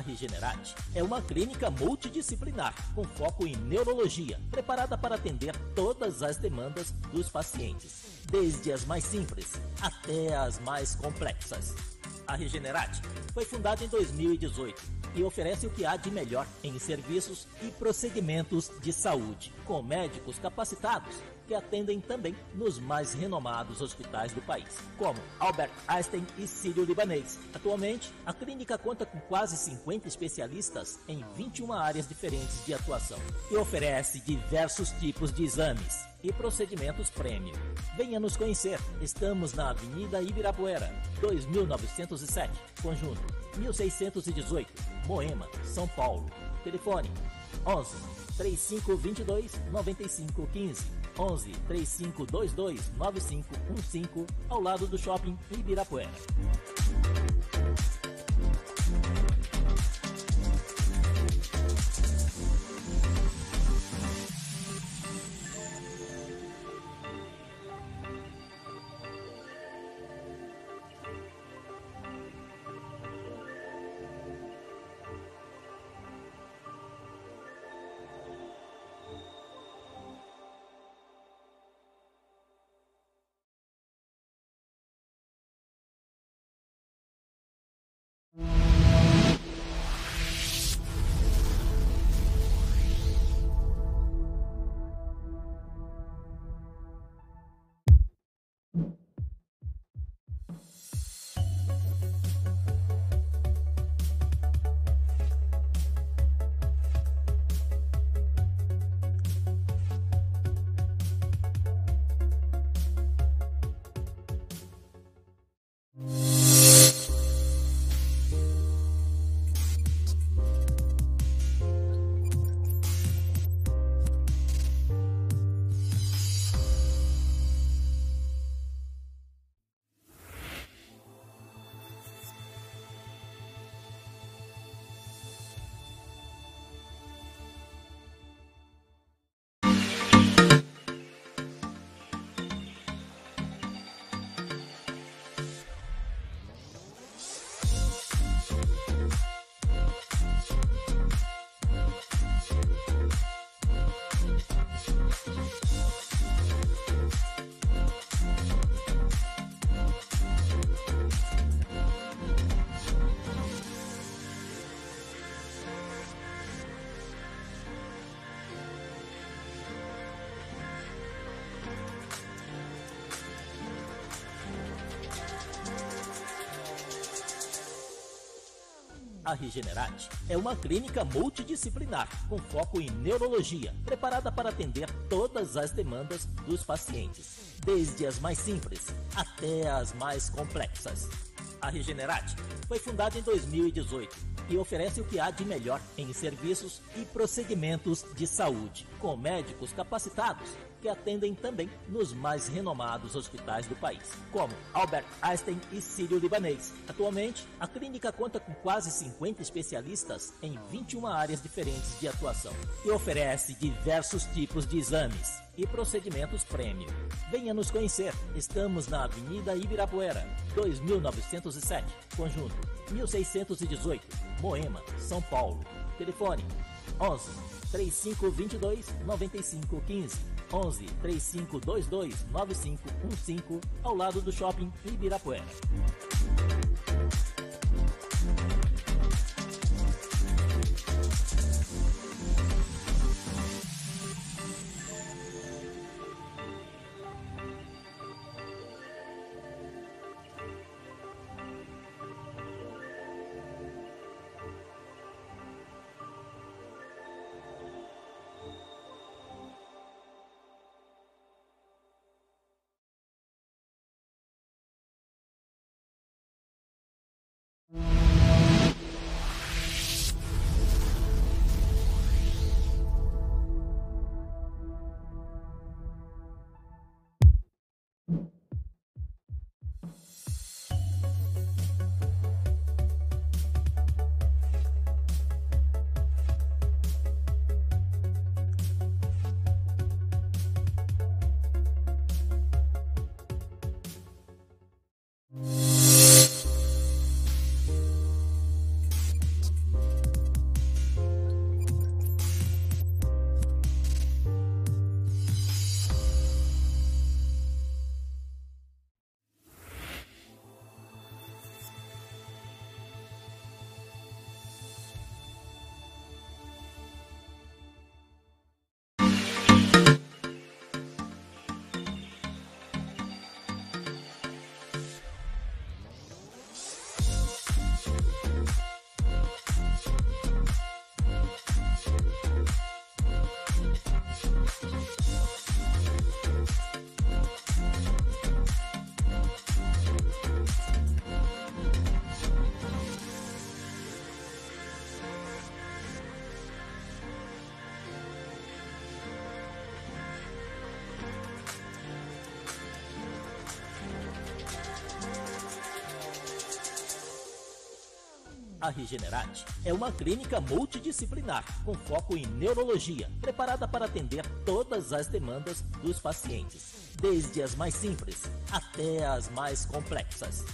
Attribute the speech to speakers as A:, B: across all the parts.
A: Regenerate é uma clínica multidisciplinar com foco em neurologia, preparada para atender todas as demandas dos pacientes, desde as mais simples até as mais complexas. A Regenerate foi fundada em 2018 e oferece o que há de melhor em serviços e procedimentos de saúde, com médicos capacitados que atendem também nos mais renomados hospitais do país, como Albert Einstein e Sírio-Libanês. Atualmente, a clínica conta com quase 50 especialistas em 21 áreas diferentes de atuação e oferece diversos tipos de exames e procedimentos premium. Venha nos conhecer. Estamos na Avenida Ibirapuera, 2907, Conjunto 1618, Moema, São Paulo. Telefone 11 3522 9515 11 3522 9515 ao lado do shopping Ibirapuera. A Regenerate é uma clínica multidisciplinar com foco em neurologia, preparada para atender todas as demandas dos pacientes, desde as mais simples até as mais complexas. A Regenerate foi fundada em 2018 e oferece o que há de melhor em serviços e procedimentos de saúde, com médicos capacitados que atendem também nos mais renomados hospitais do país, como Albert Einstein e Sírio-Libanês. Atualmente, a clínica conta com quase 50 especialistas em 21 áreas diferentes de atuação e oferece diversos tipos de exames e procedimentos premium. Venha nos conhecer. Estamos na Avenida Ibirapuera, 2907, Conjunto 1618, Moema, São Paulo. Telefone 11 3522 9515 11 3522 9515 ao lado do shopping Ibirapuera. A Regenerate é uma clínica multidisciplinar com foco em neurologia, preparada para atender todas as demandas dos pacientes, desde as mais simples até as mais complexas.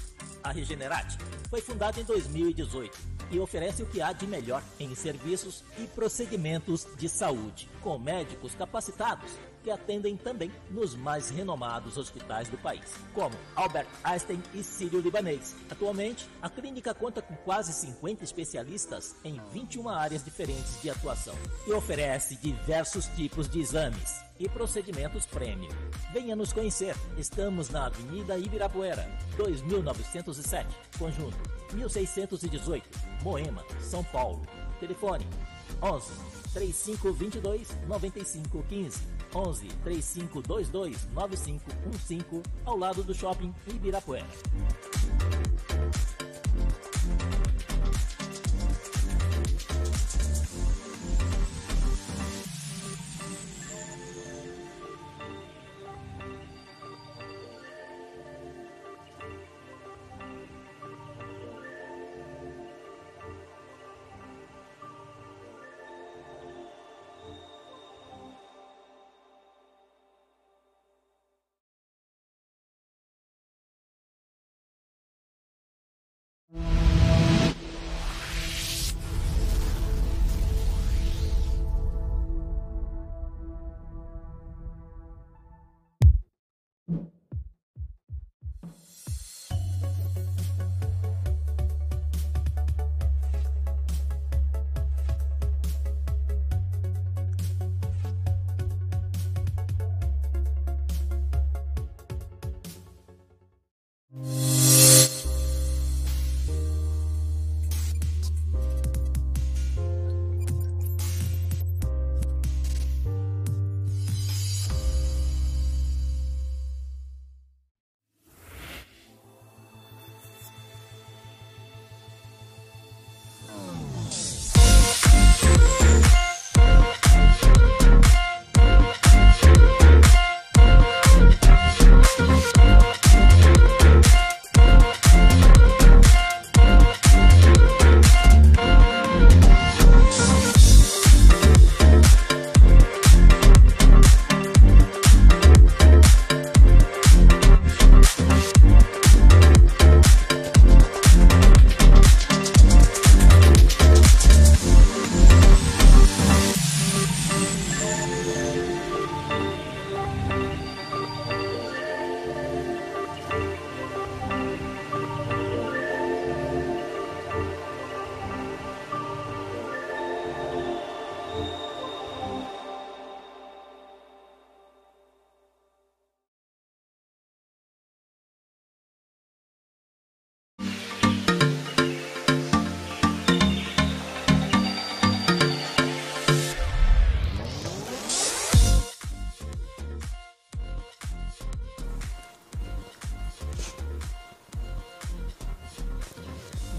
A: A Regenerate foi fundada em 2018 e oferece o que há de melhor em serviços e procedimentos de saúde, com médicos capacitados que atendem também nos mais renomados hospitais do país, como Albert Einstein e Sírio-Libanês. Atualmente, a clínica conta com quase 50 especialistas em 21 áreas diferentes de atuação e oferece diversos tipos de exames e procedimentos premium. Venha nos conhecer. Estamos na Avenida Ibirapuera, 2907, conjunto 1618, Moema, São Paulo. Telefone 11 3522 9515 11 3522 9515 ao lado do shopping Ibirapuera.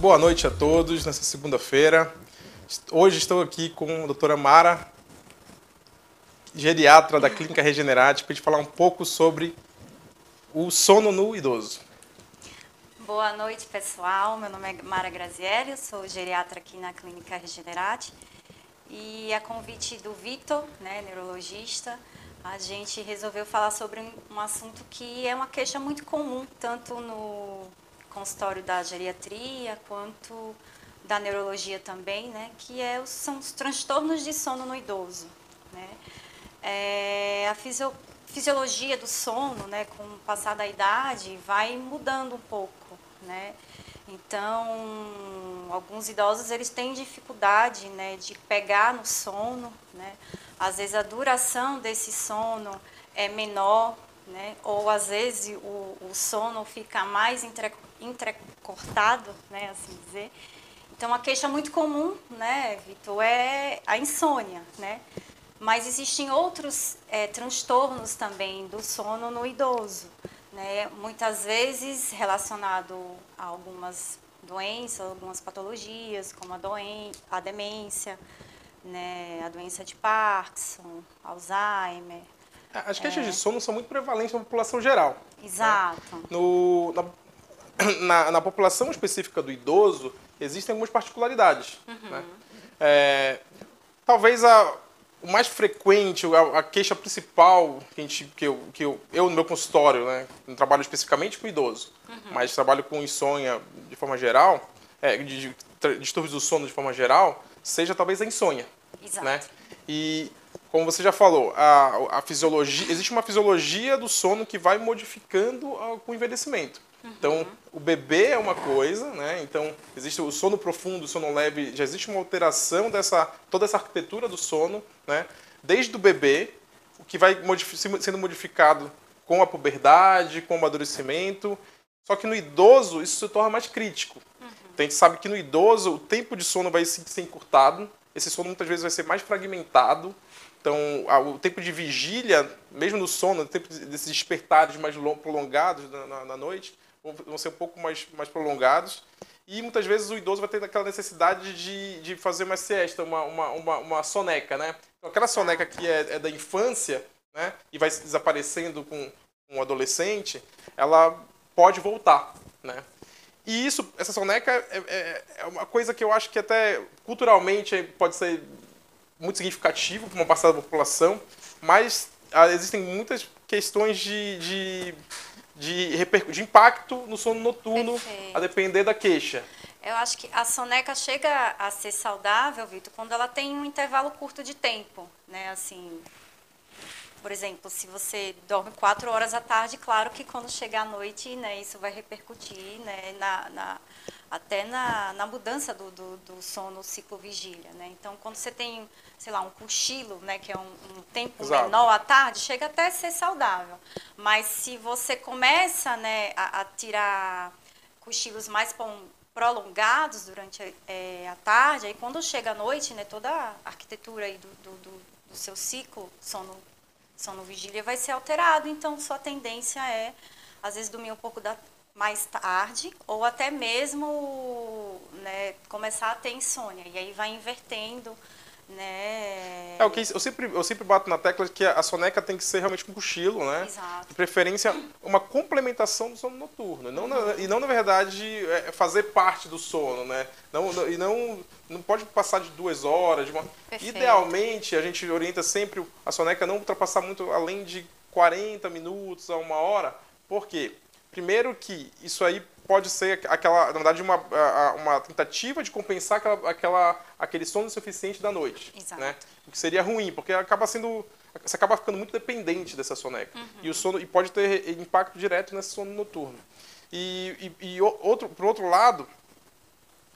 B: Boa noite a todos nessa segunda-feira. Hoje estou aqui com a doutora Mara, geriatra da Clínica Regenerate, para gente falar um pouco sobre o sono no idoso.
C: Boa noite, pessoal. Meu nome é Mara Grazielli, eu sou geriatra aqui na Clínica Regenerate. E a convite do Vitor, né, neurologista, a gente resolveu falar sobre um assunto que é uma queixa muito comum, tanto no consultório da geriatria quanto da neurologia também, né, que é, são os transtornos de sono no idoso. Né? É, a fisio, fisiologia do sono, né, com o passar da idade, vai mudando um pouco. Né? Então, alguns idosos eles têm dificuldade né, de pegar no sono. Né? Às vezes a duração desse sono é menor, né? ou às vezes o, o sono fica mais entre, entrecortado, né, assim dizer. Então, uma queixa muito comum, né, Vitor, é a insônia, né? Mas existem outros é, transtornos também do sono no idoso, né? Muitas vezes relacionado a algumas doenças, algumas patologias, como a, doen a demência, né? a doença de Parkinson, Alzheimer.
B: As queixas é. de sono são muito prevalentes na população geral.
C: Exato.
B: Né? No, na na, na população específica do idoso, existem algumas particularidades. Uhum. Né? É, talvez a, o mais frequente, a, a, queixa principal que, a gente, que, eu, que eu, eu no meu consultório, né, não trabalho especificamente com idoso, uhum. mas trabalho com insônia de forma geral, é, de, de, distúrbios do sono de forma geral, seja talvez a insônia. Exato. Né? E como você já falou, a, a fisiologia, existe uma fisiologia do sono que vai modificando com o envelhecimento. Então, o bebê é uma coisa, né? Então, existe o sono profundo, o sono leve, já existe uma alteração dessa toda essa arquitetura do sono, né? Desde o bebê, o que vai modific, sendo modificado com a puberdade, com o amadurecimento. Só que no idoso isso se torna mais crítico. Uhum. Então, a gente sabe que no idoso o tempo de sono vai ser encurtado, esse sono muitas vezes vai ser mais fragmentado. Então, o tempo de vigília, mesmo no sono, o tempo desses despertares mais prolongados na, na noite, vão ser um pouco mais, mais prolongados. E muitas vezes o idoso vai ter aquela necessidade de, de fazer uma siesta, uma, uma, uma, uma soneca, né? Então, aquela soneca que é, é, da infância, né? E vai desaparecendo com um adolescente, ela pode voltar, né? E isso, essa soneca é, é, é, uma coisa que eu acho que até culturalmente pode ser muito significativo para uma parcela da população, mas ah, existem muitas questões de, de de, de impacto no sono noturno, Perfeito. a depender da queixa.
C: Eu acho que a soneca chega a ser saudável, Vitor, quando ela tem um intervalo curto de tempo, né? Assim, por exemplo, se você dorme quatro horas à tarde, claro que quando chegar à noite, né, isso vai repercutir, né, na, na até na, na mudança do, do, do sono ciclo vigília, né? Então, quando você tem, sei lá, um cochilo, né, que é um, um tempo Exato. menor à tarde, chega até a ser saudável. Mas se você começa, né, a, a tirar cochilos mais prolongados durante é, a tarde, aí quando chega à noite, né, toda a arquitetura aí do, do, do, do seu ciclo sono, sono vigília vai ser alterado, então sua tendência é, às vezes, dormir um pouco da, mais tarde ou até mesmo né, começar a ter insônia. E aí vai invertendo. Né?
B: É, o que eu sempre, eu sempre bato na tecla que a soneca tem que ser realmente um cochilo, né? Exato. De preferência, uma complementação do sono noturno. Não na, e não, na verdade, é, fazer parte do sono, né? Não, não, e não, não pode passar de duas horas. De uma... Idealmente, a gente orienta sempre a soneca não ultrapassar muito além de 40 minutos a uma hora. Por quê? Primeiro que isso aí pode ser aquela, na verdade, uma, uma tentativa de compensar aquela, aquela, aquele sono suficiente da noite. Exato. Né? O que seria ruim, porque acaba sendo. Você acaba ficando muito dependente dessa soneca. Uhum. E, o sono, e pode ter impacto direto nesse sono noturno. E, e, e outro, por outro lado,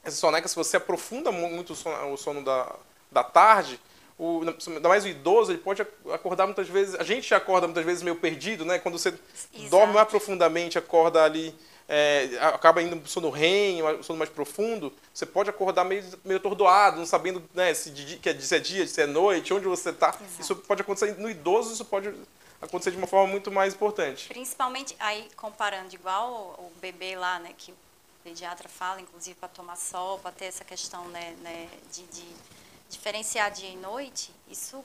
B: essa soneca, se você aprofunda muito o sono, o sono da, da tarde, o, ainda mais o idoso, ele pode acordar muitas vezes. A gente acorda muitas vezes meio perdido, né? Quando você Exato. dorme mais profundamente, acorda ali, é, acaba indo sono REM, sono mais profundo, você pode acordar meio, meio atordoado, não sabendo né, se, de, que é, se é dia, se é noite, onde você está. Isso pode acontecer no idoso, isso pode acontecer de uma forma muito mais importante.
C: Principalmente, aí comparando igual o, o bebê lá, né, que o pediatra fala, inclusive para tomar sol, para ter essa questão né, né de, de diferenciar dia e noite, isso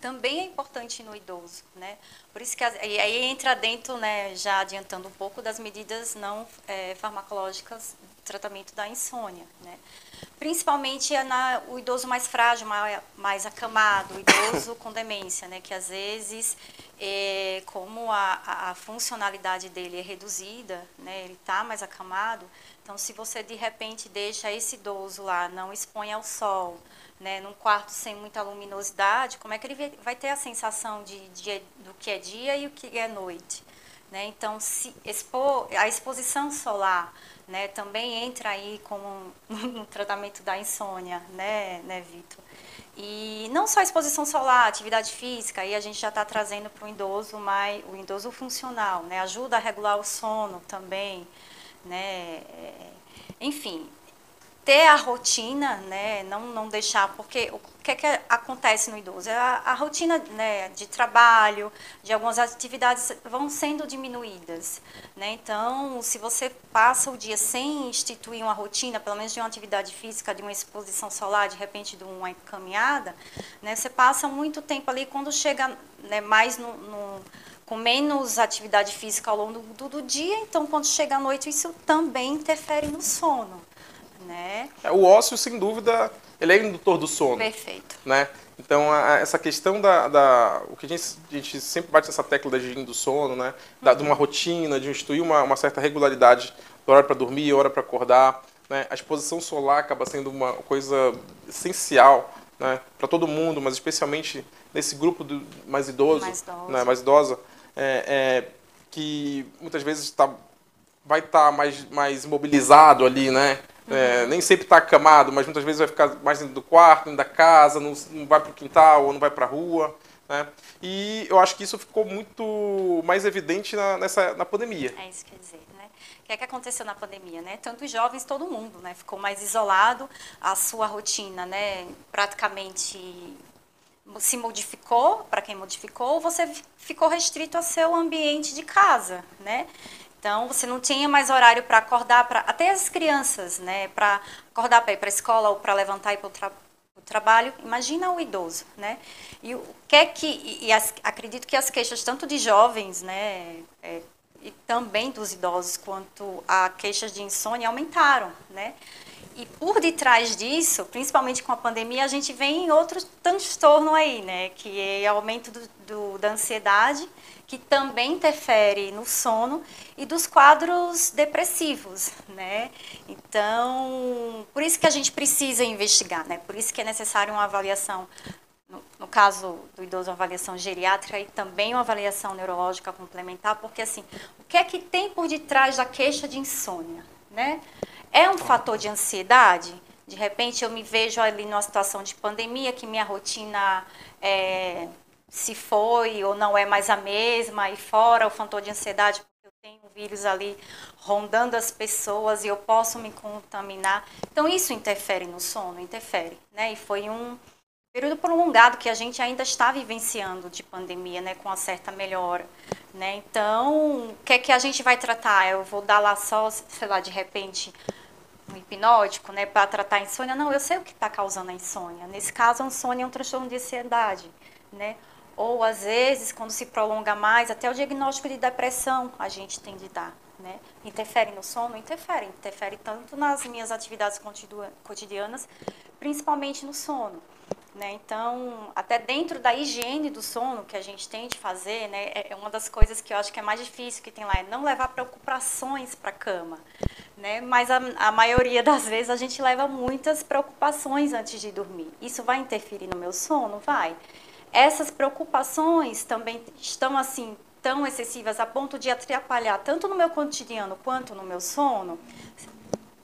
C: também é importante no idoso, né? Por isso que e aí entra dentro, né, já adiantando um pouco das medidas não é, farmacológicas tratamento da insônia, né? Principalmente na, o idoso mais frágil, mais, mais acamado, o idoso com demência, né? Que às vezes, é, como a, a, funcionalidade dele é reduzida, né? Ele está mais acamado. Então, se você de repente deixa esse idoso lá, não expõe ao sol, né, num quarto sem muita luminosidade, como é que ele vai ter a sensação de, de do que é dia e o que é noite? Né? Então, se expor, a exposição solar né, também entra aí como no tratamento da insônia, né, né Vitor? E não só exposição solar, atividade física, aí a gente já está trazendo para o idoso mais, o idoso funcional, né? Ajuda a regular o sono também, né? É, enfim, ter a rotina, né, não, não deixar, porque o que, é que acontece no idoso? A, a rotina né, de trabalho, de algumas atividades vão sendo diminuídas. Né? Então, se você passa o dia sem instituir uma rotina, pelo menos de uma atividade física, de uma exposição solar, de repente de uma caminhada, né, você passa muito tempo ali, quando chega né, mais no, no com menos atividade física ao longo do, do, dia, então quando chega à noite isso também interfere no sono, né?
B: É, o ócio, sem dúvida, ele é indutor do sono.
C: Perfeito.
B: Né? Então, a, essa questão da, da, O que a gente, a gente sempre bate nessa tecla da higiene do sono, né? Da, uhum. De uma rotina, de instituir uma, uma certa regularidade do hora para dormir, hora para acordar. Né? A exposição solar acaba sendo uma coisa essencial né? para todo mundo, mas especialmente nesse grupo do, mais idoso, mais, né? mais idosa, é, é, que muitas vezes tá, vai estar tá mais, mais imobilizado ali, né? É, nem sempre está acamado, mas muitas vezes vai ficar mais dentro do quarto, dentro da casa, não, não vai para o quintal ou não vai para a rua. Né? E eu acho que isso ficou muito mais evidente na, nessa, na pandemia.
C: É isso que quer dizer. Né? O que é que aconteceu na pandemia? Né? Tanto os jovens, todo mundo né? ficou mais isolado, a sua rotina né? praticamente se modificou, para quem modificou, você ficou restrito ao seu ambiente de casa, né? Então, você não tinha mais horário para acordar, pra, até as crianças, né? Para acordar para ir para a escola ou para levantar e ir para o tra trabalho. Imagina o idoso, né? E o que é que... E, as, acredito que as queixas, tanto de jovens, né? É, e também dos idosos, quanto a queixas de insônia aumentaram, né? E por detrás disso, principalmente com a pandemia, a gente vem em outro transtorno aí, né? Que é o aumento do, do, da ansiedade, que também interfere no sono, e dos quadros depressivos, né? Então, por isso que a gente precisa investigar, né? Por isso que é necessário uma avaliação no, no, caso do idoso, uma avaliação geriátrica e também uma avaliação neurológica complementar, porque assim, o que é que tem por detrás da queixa de insônia, né? É um fator de ansiedade? De repente eu me vejo ali numa situação de pandemia que minha rotina é, se foi ou não é mais a mesma, e fora o fator de ansiedade, porque eu tenho vírus ali rondando as pessoas e eu posso me contaminar. Então isso interfere no sono, interfere, né? E foi um período prolongado que a gente ainda está vivenciando de pandemia, né, com uma certa melhora, né? Então, o que é que a gente vai tratar? Eu vou dar lá só, sei lá, de repente, um hipnótico, né, para tratar a insônia. Não, eu sei o que está causando a insônia. Nesse caso, a insônia é um transtorno de ansiedade, né? Ou, às vezes, quando se prolonga mais, até o diagnóstico de depressão a gente tem de dar, né? Interfere no sono? Interfere. Interfere tanto nas minhas atividades cotidianas, principalmente no sono. Né? Então, até dentro da higiene do sono que a gente tem de fazer, né, é, é uma das coisas que eu acho que é mais difícil que tem lá, é não levar preocupações para a cama. Né? Mas a, a maioria das vezes a gente leva muitas preocupações antes de dormir. Isso vai interferir no meu sono? Vai. Essas preocupações também estão assim tão excessivas a ponto de atrapalhar tanto no meu cotidiano quanto no meu sono?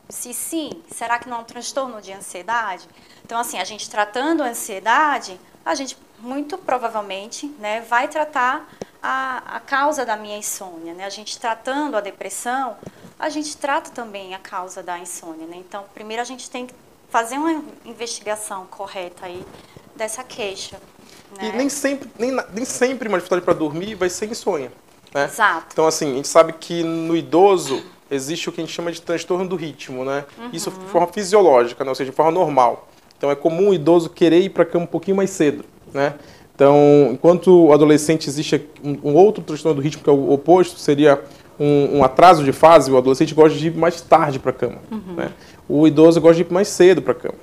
C: Se sim, será que não é um transtorno de ansiedade? Então, assim, a gente tratando a ansiedade, a gente muito provavelmente né, vai tratar a, a causa da minha insônia. Né? A gente tratando a depressão, a gente trata também a causa da insônia. Né? Então, primeiro a gente tem que fazer uma investigação correta aí dessa queixa. Né?
B: E nem sempre, nem, nem sempre uma dificuldade para dormir vai ser insônia. Né?
C: Exato.
B: Então, assim, a gente sabe que no idoso existe o que a gente chama de transtorno do ritmo, né? Uhum. Isso de forma fisiológica, né? ou seja, de forma normal. Então é comum o idoso querer ir para a cama um pouquinho mais cedo, né? Então, enquanto o adolescente existe um, outro transtorno do ritmo que é o oposto, seria um, um atraso de fase, o adolescente gosta de ir mais tarde para a cama. Uhum. Né? O idoso gosta de ir mais cedo para a cama.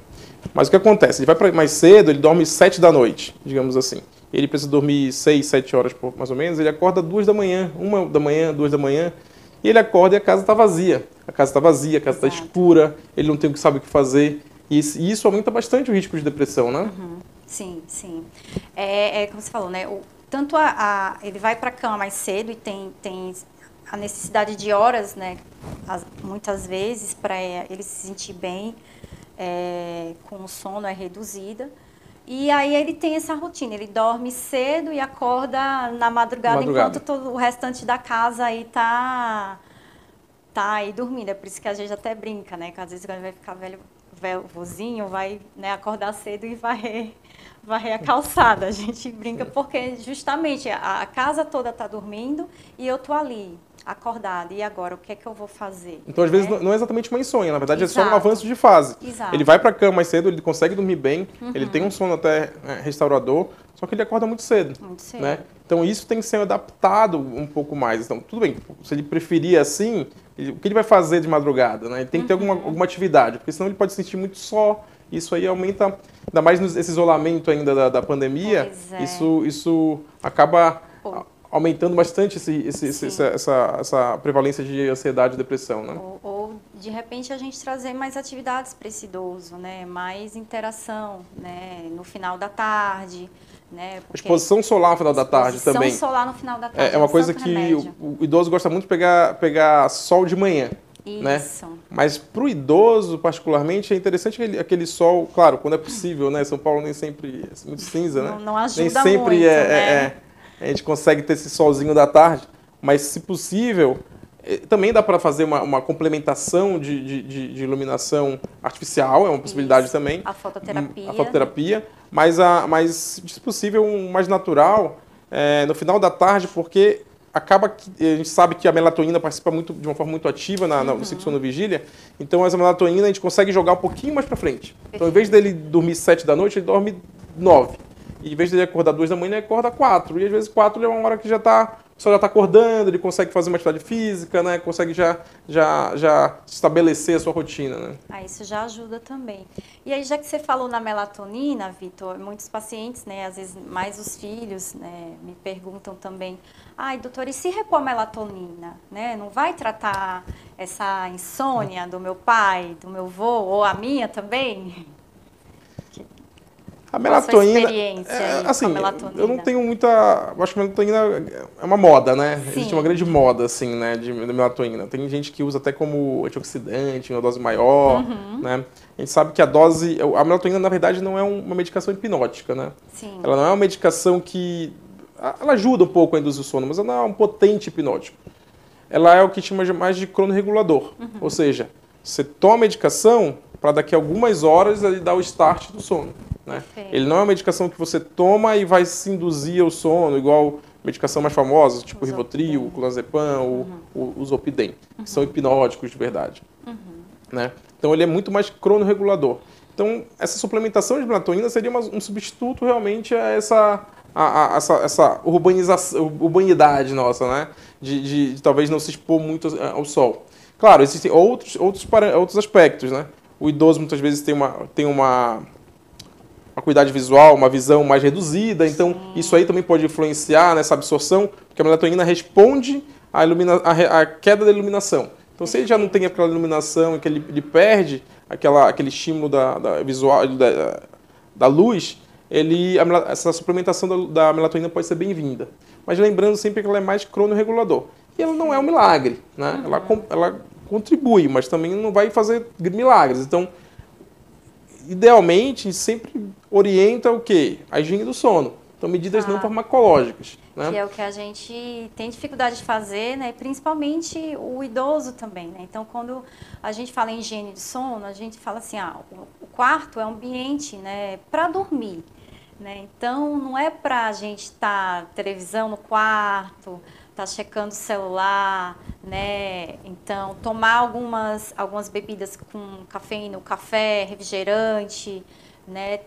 B: Mas o que acontece? Ele vai para mais cedo, ele dorme sete da noite, digamos assim. Ele precisa dormir seis, sete horas mais ou menos, ele acorda duas da manhã, uma da manhã, duas da manhã, e ele acorda e a casa está vazia. A casa está vazia, a casa está escura, ele não tem o que sabe o que fazer. E isso aumenta bastante o risco de depressão, né?
C: Uhum. Sim, sim. É, é, como você falou, né? O, tanto a, a ele vai para a cama mais cedo e tem, tem a necessidade de horas, né? As, muitas vezes para ele se sentir bem, é, com o sono é reduzida. E aí ele tem essa rotina, ele dorme cedo e acorda na madrugada, madrugada. enquanto todo o restante da casa aí tá tá aí dormindo. É por isso que a gente até brinca, né? Que às vezes quando vai ficar velho vozinho vai né, acordar cedo e vai varrer a calçada. A gente brinca porque justamente a, a casa toda está dormindo e eu tô ali acordada. E agora, o que é que eu vou fazer?
B: Então, às né? vezes, não é exatamente uma insônia, na verdade, Exato. é só um avanço de fase. Exato. Ele vai para a cama mais cedo, ele consegue dormir bem, uhum. ele tem um sono até é, restaurador, só que ele acorda muito cedo. Muito cedo. Né? Então isso tem que ser adaptado um pouco mais. Então, tudo bem, se ele preferir assim, ele, o que ele vai fazer de madrugada? Né? Ele tem que ter alguma, alguma atividade, porque senão ele pode se sentir muito só. Isso aí aumenta, ainda mais nesse isolamento ainda da, da pandemia,
C: é.
B: isso, isso acaba Pô. Aumentando bastante esse, esse, esse, essa, essa prevalência de ansiedade e depressão. Né?
C: Ou, ou, de repente, a gente trazer mais atividades para esse idoso, né? mais interação né? no final da tarde. Né?
B: Exposição solar no final da tarde também.
C: Exposição solar no final da tarde.
B: É, é uma coisa que o, o, idoso gosta muito de pegar, pegar sol de manhã. Né? Isso. Né? Mas para o idoso, particularmente, é interessante aquele, aquele sol, claro, quando é possível, né? São Paulo nem sempre é muito cinza, né?
C: Não, não ajuda
B: Nem sempre
C: muito,
B: é, é
C: né?
B: é, a gente consegue ter esse solzinho da tarde, mas se possível, é, também dá para fazer uma, uma complementação de, de, de, de, iluminação artificial, é uma possibilidade
C: Isso.
B: também.
C: A fototerapia.
B: A fototerapia, mas, a, mas se possível, um mais natural é, no final da tarde, porque acaba que a gente sabe que a melatonina participa muito, de uma forma muito ativa na, uhum. no ciclo sono vigília, então essa melatonina a gente consegue jogar um pouquinho mais para frente. Então, em vez dele dormir 7 da noite, ele dorme 9. E em vez de ele acordar 2 da manhã, ele acorda 4. E às vezes 4 é uma hora que já está o já está acordando, ele consegue fazer uma atividade física, né? Consegue já, já, já estabelecer a sua rotina, né?
C: Ah, isso já ajuda também. E aí, já que você falou na melatonina, Vitor, muitos pacientes, né? Às vezes mais os filhos, né? Me perguntam também, ai, doutor, e se repor melatonina, né? Não vai tratar essa insônia do meu pai, do meu avô, ou a minha também?
B: A melatonina. É, assim,
C: a melatonina?
B: eu não tenho muita. Eu acho que a melatonina é uma moda, né? Sim. Existe uma grande moda, assim, né, de, de melatonina. Tem gente que usa até como antioxidante, uma dose maior, uhum. né? A gente sabe que a dose. A melatonina, na verdade, não é uma medicação hipnótica, né?
C: Sim.
B: Ela não é uma medicação que. Ela ajuda um pouco a induzir o sono, mas ela não é um potente hipnótico. Ela é o que chama mais de cronorregulador. Uhum. Ou seja, você toma a medicação para daqui a algumas horas ele dar o start do sono. Né? Ele não é uma medicação que você toma e vai se induzir ao sono, igual medicação mais famosa, tipo o Rivotril, o Clonazepam, uhum. o, o Zolpidem, uhum. que são hipnóticos de verdade. Uhum. Né? Então ele é muito mais cronorregulador. Então essa suplementação de melatonina seria uma, um substituto realmente a essa, a, a, essa, essa urbanização, urbanidade nossa, né? De, de, de, talvez não se expor muito ao sol. Claro, existem outros, outros, outros aspectos, né? O idoso muitas vezes tem uma, tem uma uma cuidade visual, uma visão mais reduzida. Então, isso aí também pode influenciar nessa absorção, porque a melatonina responde à, à, à queda da iluminação. Então, se ele já não tem aquela iluminação e que ele, ele perde aquela, aquele estímulo da, da visual, da, da luz, ele, a, essa suplementação da, da melatonina pode ser bem-vinda. Mas lembrando sempre que ela é mais cronorregulador. E ela não é um milagre, né? Ela, ela contribui, mas também não vai fazer milagres. Então, idealmente, sempre orienta o quê? A higiene do sono. Então, medidas ah, não farmacológicas. Né?
C: Que é o que a gente tem dificuldade de fazer, né? principalmente o idoso também. Né? Então, quando a gente fala em higiene do sono, a gente fala assim, ah, o quarto é um ambiente né, para dormir. Né? Então, não é para a gente estar tá, televisão no quarto, tá checando o celular, né? Então, tomar algumas, algumas bebidas com cafeína, café, refrigerante, né?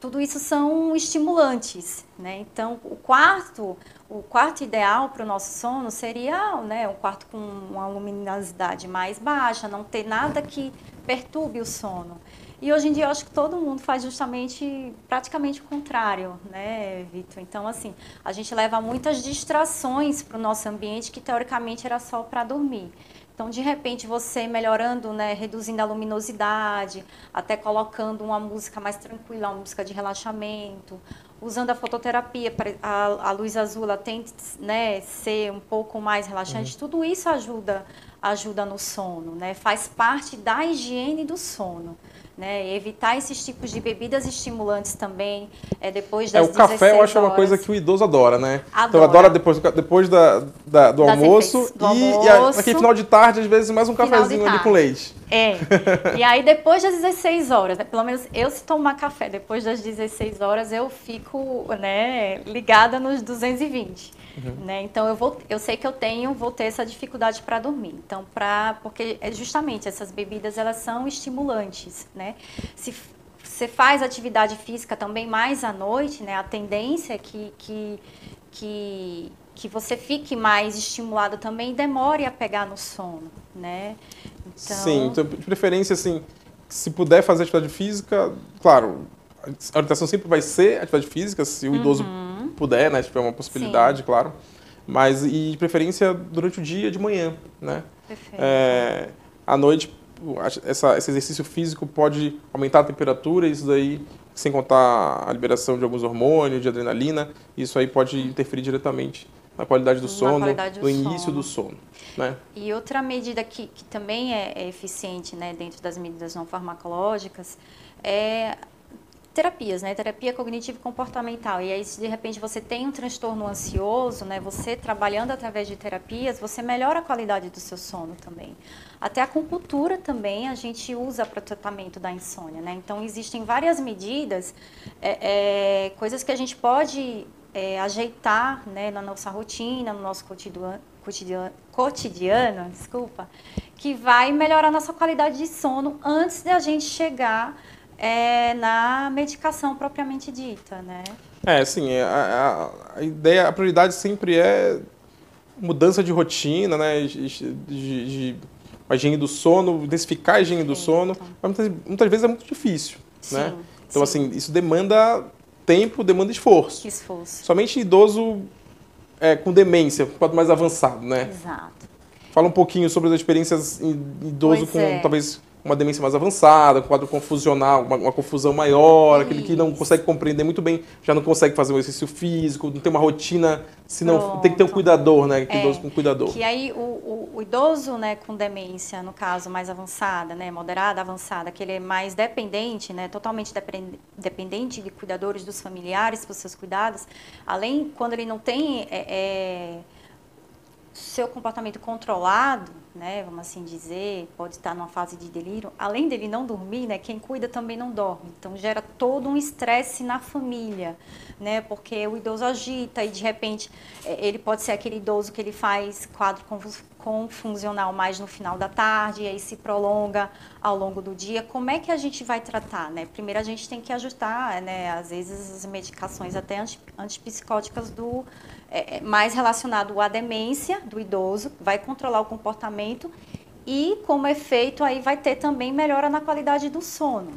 C: Tudo isso são estimulantes, né? Então, o quarto, o quarto ideal para o nosso sono seria, né, um quarto com uma luminosidade mais baixa, não ter nada que perturbe o sono. E hoje em dia eu acho que todo mundo faz justamente, praticamente o contrário, né, Vitor? Então, assim, a gente leva muitas distrações para o nosso ambiente que teoricamente era só para dormir. Então, de repente, você melhorando, né, reduzindo a luminosidade, até colocando uma música mais tranquila, uma música de relaxamento, usando a fototerapia, a, a luz azul ela tem né, ser um pouco mais relaxante, uhum. tudo isso ajuda, ajuda no sono, né? faz parte da higiene do sono né? Evitar esses tipos de bebidas estimulantes também, é, depois das
B: é, o café eu acho
C: horas.
B: uma coisa que o idoso adora, né?
C: Adora.
B: Então adora depois, depois da, da do, almoço,
C: do
B: e,
C: almoço.
B: E naquele final de tarde, às vezes, mais um cafezinho ali com leite.
C: É. e aí depois das 16 horas, né? pelo menos eu se tomar café depois das 16 horas, eu fico né, ligada nos 220. Uhum. Né? Então eu vou, eu sei que eu tenho, vou ter essa dificuldade para dormir. Então para, porque é justamente essas bebidas elas são estimulantes, né? Se você faz atividade física também mais à noite, né? A tendência é que, que que, que você fique mais estimulado também e demore a pegar no sono, né?
B: Então... Sim, então, de preferência, assim, se puder fazer atividade física, claro, a orientação sempre vai ser atividade física, se o uhum. idoso puder, né? Se tiver uma possibilidade, Sim. claro. Mas, e de preferência durante o dia, de manhã, né? Perfeito. É, à noite, essa, esse exercício físico pode aumentar a temperatura, isso daí, sem contar a liberação de alguns hormônios, de adrenalina, isso aí pode interferir diretamente na qualidade do na sono, qualidade do no sono. início do sono. Né?
C: E outra medida que, que também é, é eficiente né, dentro das medidas não farmacológicas é terapias, né? Terapia cognitivo comportamental. E aí, se de repente você tem um transtorno ansioso, né? Você trabalhando através de terapias, você melhora a qualidade do seu sono também. Até a acupuntura também a gente usa para o tratamento da insônia, né? Então, existem várias medidas, é, é, coisas que a gente pode é, ajeitar, né? Na nossa rotina, no nosso cotidiano, cotidiano, cotidiano, desculpa, que vai melhorar a nossa qualidade de sono antes de a gente chegar é, na medicação propriamente dita, né?
B: É, sim, é, a, a, ideia, a prioridade sempre é mudança de rotina, né, de, de, de a higiene do sono, intensificar a higiene do sono, mas muitas, muitas, vezes é muito difícil, sim, né? Então, sim. assim, isso demanda tempo, demanda esforço.
C: Esforço.
B: Somente idoso é, com demência, pode mais avançado, né?
C: Exato.
B: Fala um pouquinho sobre as experiências idoso pois com, é. talvez, uma demência mais avançada, um quadro confusional, uma, uma confusão maior, Isso. aquele que não consegue compreender muito bem, já não consegue fazer um exercício físico, não tem uma rotina, se não tem que ter um cuidador, né? Que é, idoso com cuidador.
C: Que aí o, o, o, idoso, né, com demência, no caso mais avançada, né, moderada, avançada, que ele é mais dependente, né, totalmente dependente de cuidadores dos familiares para os seus cuidados, além quando ele não tem é, é, seu comportamento controlado, né, vamos assim dizer, pode estar numa fase de delírio, além dele não dormir, né, quem cuida também não dorme. Então gera todo um estresse na família, né, porque o idoso agita e de repente é, ele pode ser aquele idoso que ele faz quadro confusional mais no final da tarde e aí se prolonga ao longo do dia. Como é que a gente vai tratar, né? Primeiro a gente tem que ajustar, né, às vezes as medicações até antipsicóticas do é, é, mais relacionado à demência do idoso, vai controlar o comportamento e, como efeito, aí vai ter também melhora na qualidade do sono,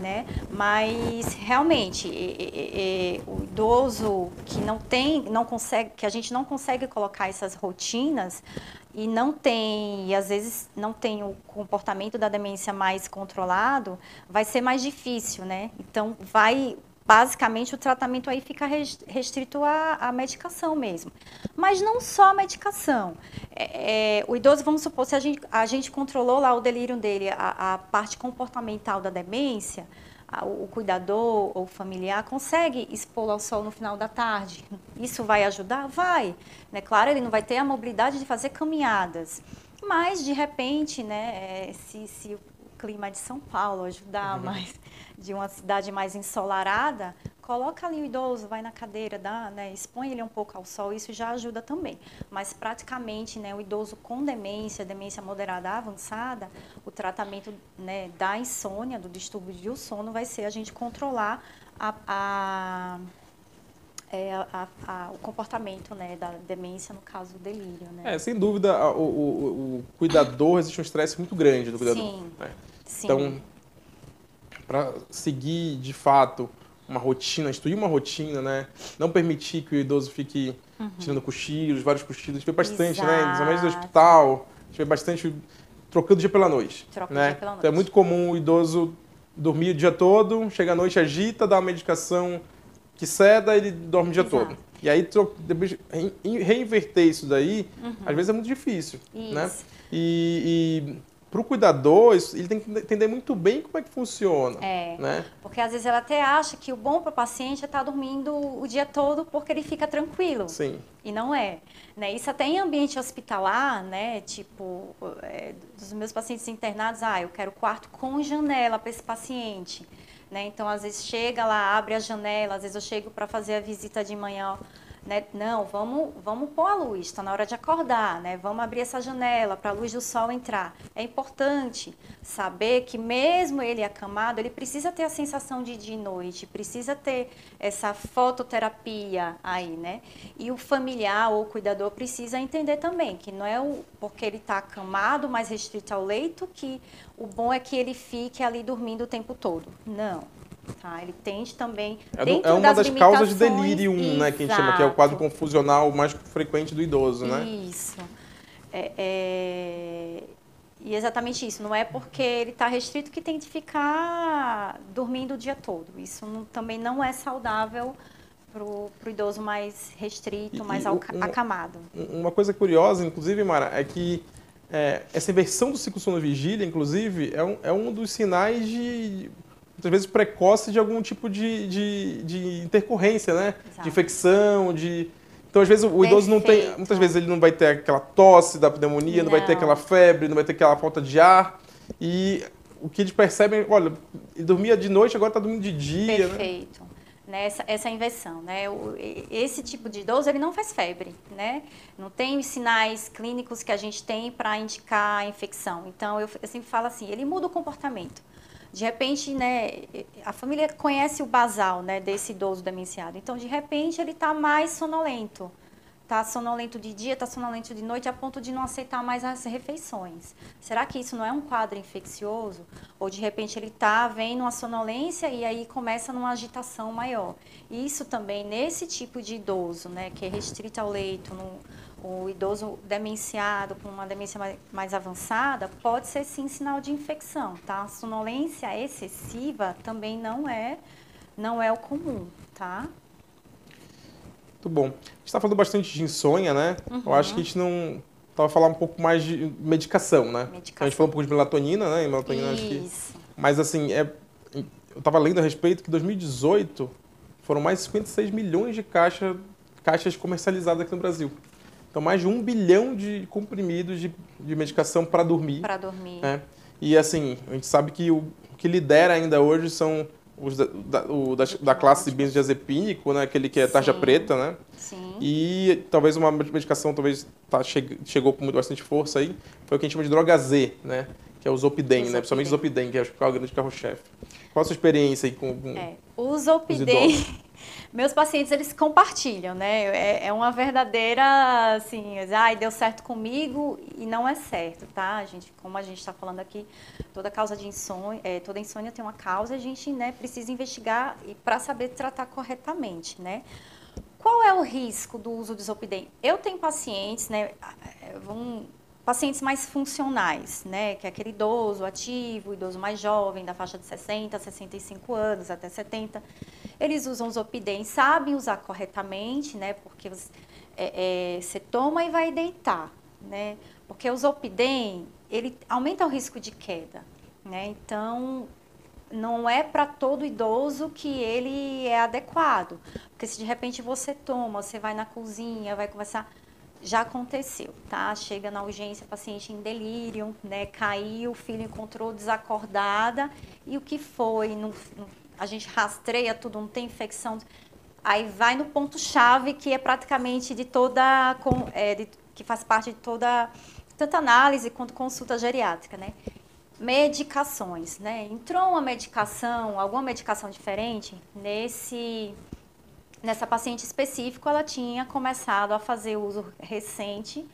C: né? Mas, realmente, é, é, o idoso que não tem, não consegue, que a gente não consegue colocar essas rotinas e não tem, e às vezes não tem o comportamento da demência mais controlado, vai ser mais difícil, né? Então, vai basicamente o tratamento aí fica restrito à, à medicação mesmo. Mas não só a medicação. É, é, o idoso, vamos supor, se a gente, a gente controlou lá o delírio dele, a, a parte comportamental da demência, o cuidador ou familiar consegue expor ao sol no final da tarde. Isso vai ajudar? Vai. Né? Claro, ele não vai ter a mobilidade de fazer caminhadas. Mas, de repente, né, é, se, se o clima de São Paulo ajudar uhum. mais de uma cidade mais ensolarada, coloca ali o idoso, vai na cadeira, dá, né, expõe ele um pouco ao sol, isso já ajuda também. Mas praticamente, né, o idoso com demência, demência moderada avançada, o tratamento né, da insônia, do distúrbio do sono, vai ser a gente controlar a, a é, a, a, o comportamento né, da demência, no caso do delírio. Né?
B: É, sem dúvida, o, o, o cuidador existe um estresse muito grande do cuidador.
C: Sim,
B: né?
C: sim.
B: Então, para seguir de fato uma rotina, instituir uma rotina, né? Não permitir que o idoso fique uhum. tirando cochilos, vários cochilos. A gente vê bastante, Exato. né? Principalmente no hospital, a gente vê bastante trocando o dia pela noite.
C: Troca
B: né?
C: dia pela noite.
B: Então é muito comum o idoso dormir o dia todo, chega à noite, agita, dá uma medicação que ceda, ele dorme o dia Exato. todo. E aí, depois, reinverter isso daí, uhum. às vezes é muito difícil,
C: isso.
B: né? E para o cuidador, ele tem que entender muito bem como é que funciona.
C: É,
B: né?
C: porque às vezes ela até acha que o bom para o paciente é estar tá dormindo o dia todo porque ele fica tranquilo.
B: Sim.
C: E não é. Né? Isso até em ambiente hospitalar, né? Tipo, é, dos meus pacientes internados, ah, eu quero quarto com janela para esse paciente. Né? Então, às vezes chega lá, abre a janela, às vezes eu chego para fazer a visita de manhã né? Não, vamos, vamos pôr a luz, está na hora de acordar, né? Vamos abrir essa janela para a luz do sol entrar. É importante saber que mesmo ele acamado, ele precisa ter a sensação de dia e noite, precisa ter essa fototerapia aí, né? E o familiar ou o cuidador precisa entender também que não é o, porque ele está acamado, mais restrito ao leito, que o bom é que ele fique ali dormindo o tempo todo. Não, Tá? Ele tende também.
B: É, do, é uma das, das causas de delírio, né, que a gente chama, que é o quadro confusional mais frequente do idoso, né?
C: Isso. É, é... E exatamente isso. Não é porque ele está restrito que tem de ficar dormindo o dia todo. Isso não, também não é saudável para o idoso mais restrito, e, mais e, acamado.
B: Uma coisa curiosa, inclusive, Mara, é que é, essa inversão do ciclo sono-vigília, inclusive, é um, é um dos sinais de muitas vezes precoce de algum tipo de, de, de intercorrência, né? Exato. De infecção, de... Então, às vezes, o Perfeito. idoso não tem... Muitas vezes ele não vai ter aquela tosse da pneumonia, não. não vai ter aquela febre, não vai ter aquela falta de ar. E o que eles percebem, olha, dormia de noite, agora está dormindo de dia,
C: né? Perfeito. Né? Essa, essa inversão, né? Esse tipo de idoso, ele não faz febre, né? Não tem os sinais clínicos que a gente tem para indicar a infecção. Então, eu, eu sempre falo assim, ele muda o comportamento de repente, né, a família conhece o basal, né, desse idoso demenciado. Então, de repente, ele está mais sonolento. Está sonolento de dia, está sonolento de noite, a ponto de não aceitar mais as refeições. Será que isso não é um quadro infeccioso? Ou, de repente, ele está vendo uma sonolência e aí começa numa agitação maior. Isso também, nesse tipo de idoso, né, que é restrito ao leito, no, o idoso demenciado com uma demência mais, mais, avançada pode ser sim sinal de infecção, tá? A sonolência excessiva também não é não é o comum, tá?
B: Muito bom. A gente está falando bastante de insônia, né? Uhum. Eu acho que a gente não estava falando um pouco mais de medicação, né? Medicação. A gente falou um pouco de melatonina, né? E melatonina Isso. Que... Mas assim, é... eu estava lendo a respeito que em 2018 foram mais de 56 milhões de caixas comercializadas aqui no Brasil. Então, mais de um bilhão de comprimidos de, de medicação para dormir.
C: Para dormir.
B: Né? E, assim, a gente sabe que o que lidera ainda hoje são os da, da, o, da, da classe benzodiazepínico, né? Aquele que é tarja Sim. preta, né?
C: Sim.
B: E talvez uma medicação talvez tá, che, chegou com bastante força aí, foi o que a gente chama de droga Z, né? Que é o Zopidem, né? Principalmente o Zopidem, que é o grande carro-chefe. Qual a sua experiência aí com, com
C: é, o Zopidem meus pacientes eles compartilham, né? É, é uma verdadeira, assim, ai, deu certo comigo e não é certo, tá? A gente, como a gente está falando aqui, toda causa de insônia, é, toda insônia tem uma causa, a gente, né, precisa investigar e para saber tratar corretamente, né? Qual é o risco do uso do Zolpidem? Eu tenho pacientes, né, vão pacientes mais funcionais, né, que é aquele idoso ativo, idoso mais jovem, da faixa de 60, 65 anos até 70 eles usam os Zopidem, sabem usar corretamente, né? Porque você, é, é, toma e vai deitar, né? Porque o Zopidem, ele aumenta o risco de queda, né? Então, não é para todo idoso que ele é adequado. Porque se de repente você toma, você vai na cozinha, vai conversar, já aconteceu, tá? Chega na urgência, paciente em delírio, né? Caiu, o filho encontrou desacordada e o que foi? Não, não a gente rastreia tudo, não tem infecção. Aí vai no ponto-chave, que é praticamente de toda. É, de, que faz parte de toda. Tanto análise quanto consulta geriátrica, né? Medicações, né? Entrou uma medicação, alguma medicação diferente, nesse. Nessa paciente específico, ela tinha começado a fazer uso recente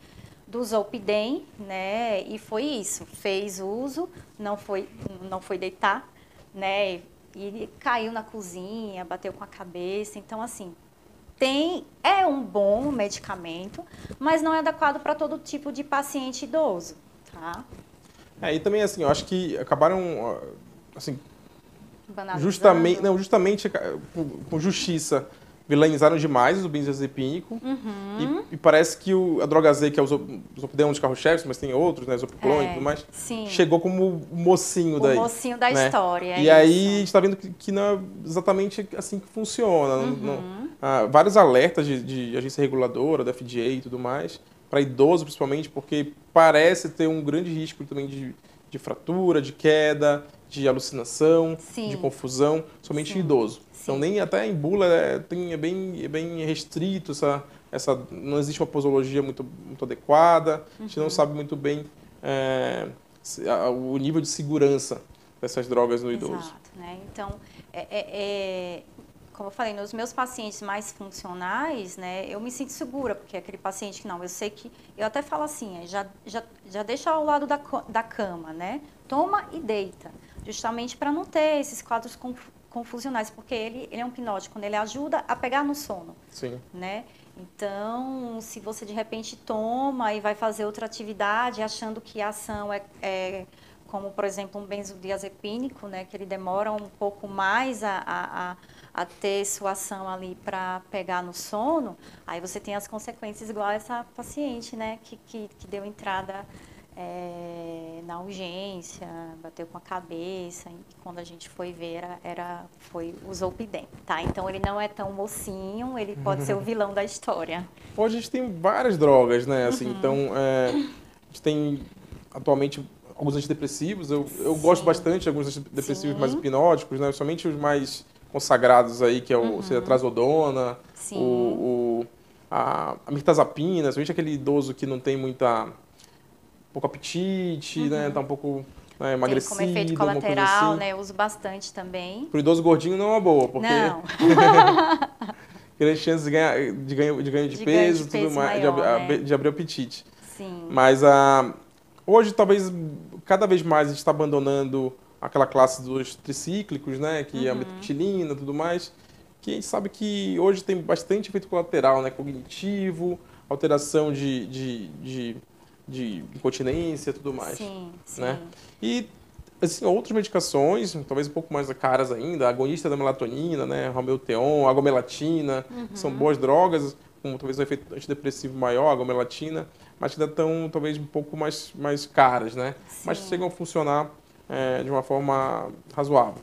C: do Zolpidem, né? E foi isso, fez uso, não foi, não foi deitar, né? E ele caiu na cozinha, bateu com a cabeça. Então, assim, tem é um bom medicamento, mas não é adequado para todo tipo de paciente idoso, tá?
B: É, e também, assim, eu acho que acabaram, assim, justamente, não, justamente com justiça, vilanizaram demais o benzodiazepínico. Uhum. E, e, parece que o, a droga Z, que é o Zopidem, um dos carros-chefes, mas tem outros, né? Zopiclone é, e tudo mais.
C: Sim.
B: Chegou como o mocinho
C: o
B: daí.
C: O mocinho da né? história.
B: É e aí a gente está vendo que, que, não é exatamente assim que funciona. Uhum. Não, ah, vários alertas de, de, agência reguladora, da FDA e tudo mais, para idoso principalmente, porque parece ter um grande risco também de, de fratura, de queda, de alucinação,
C: Sim.
B: de confusão, somente
C: Sim.
B: em idoso. Então
C: Sim.
B: nem até em bula é, tem, é, bem, é bem restrito essa, essa não existe uma posologia muito, muito adequada. A gente
C: Uhum.
B: não sabe muito bem é, se- a- o nível de segurança dessas drogas no idoso.
C: Exato, né? Então, é, é- é- como eu falei, nos meus pacientes mais funcionais, né, eu me sinto segura, porque aquele paciente que não, eu sei que, eu até falo assim, é, já, já, já deixa ao lado da, da cama, né? Toma e deita, justamente para não ter esses quadros conf- confusionais, porque ele, ele é um hipnótico, né? ele ajuda a pegar no sono
B: Sim.
C: né? Então, se você de repente toma e vai fazer outra atividade achando que a ação é, é como, por exemplo, um benzodiazepínico, né? Que ele demora um pouco mais a, a, a, a ter sua ação ali para pegar no sono, aí você tem as consequências igual essa paciente, né? Que, que, que deu entrada é, na urgência, bateu com a cabeça, e quando a gente foi ver, era, era foi o Zolpidem, tá? Então ele não é tão mocinho, ele pode ser o vilão da história.
B: Hoje a gente tem várias drogas, né? Assim,
C: Uhum.
B: Então, é, a gente tem atualmente alguns antidepressivos. Eu, eu gosto bastante de alguns antidepressivos
C: Sim.
B: mais hipnóticos, né? Somente os mais consagrados aí, que é o
C: Uhum. Sim.
B: o, o- a, a mirtazapina, somente aquele idoso que não tem muita pouco apetite, né? Tá um pouco né, emagrecido,
C: Uhum. Tem como efeito
B: coisa
C: colateral,
B: assim.
C: né? Eu uso bastante também.
B: Pro idoso gordinho não é uma boa, porque
C: Não,
B: grande chance de, ganhar, de, ganho, de ganho de
C: De ganho
B: peso,
C: de
B: tudo
C: peso
B: mais, de,
C: maior,
B: ab-
C: né?
B: de abrir apetite.
C: sim.
B: Mas a hoje talvez cada vez mais a gente está abandonando aquela classe dos tricíclicos, né, que é a
C: Uhum.
B: metilina e tudo mais, que a gente sabe que hoje tem bastante efeito colateral, né, cognitivo, alteração de, de, de, de incontinência e tudo mais.
C: Sim, sim.
B: né? E assim, outras medicações, talvez um pouco mais caras ainda, agonista da melatonina, né, Romeuteon, agomelatina, que são boas drogas, com talvez um efeito antidepressivo maior, agomelatina, mas que ainda estão talvez um pouco mais, mais caras, né? Mas
C: Sim.
B: chegam a funcionar é, de uma forma razoável.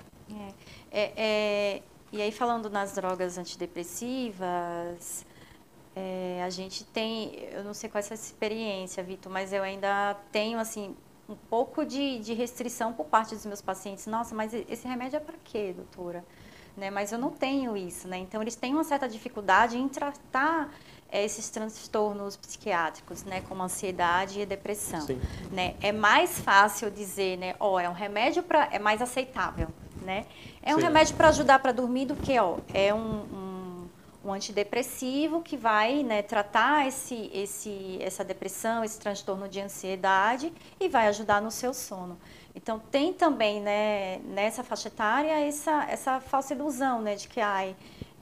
C: É, é, e aí, falando nas drogas antidepressivas, é, a gente tem, eu não sei qual é essa experiência, Vitor, mas eu ainda tenho, assim, um pouco de, de restrição por parte dos meus pacientes. Nossa, mas esse remédio é para quê, doutora? Né? Mas eu não tenho isso, né? Então, eles têm uma certa dificuldade em tratar é, esses transtornos psiquiátricos, né? Como ansiedade e depressão
B: Sim.
C: né? É mais fácil dizer, né? Ó, é um remédio para é mais aceitável, né? É um
B: Sim.
C: remédio para ajudar para dormir do que, ó, é um, um, um antidepressivo que vai, né, tratar esse, esse, essa depressão, esse transtorno de ansiedade e vai ajudar no seu sono. Então tem também, né, nessa faixa etária essa essa falsa ilusão, né, de que ai,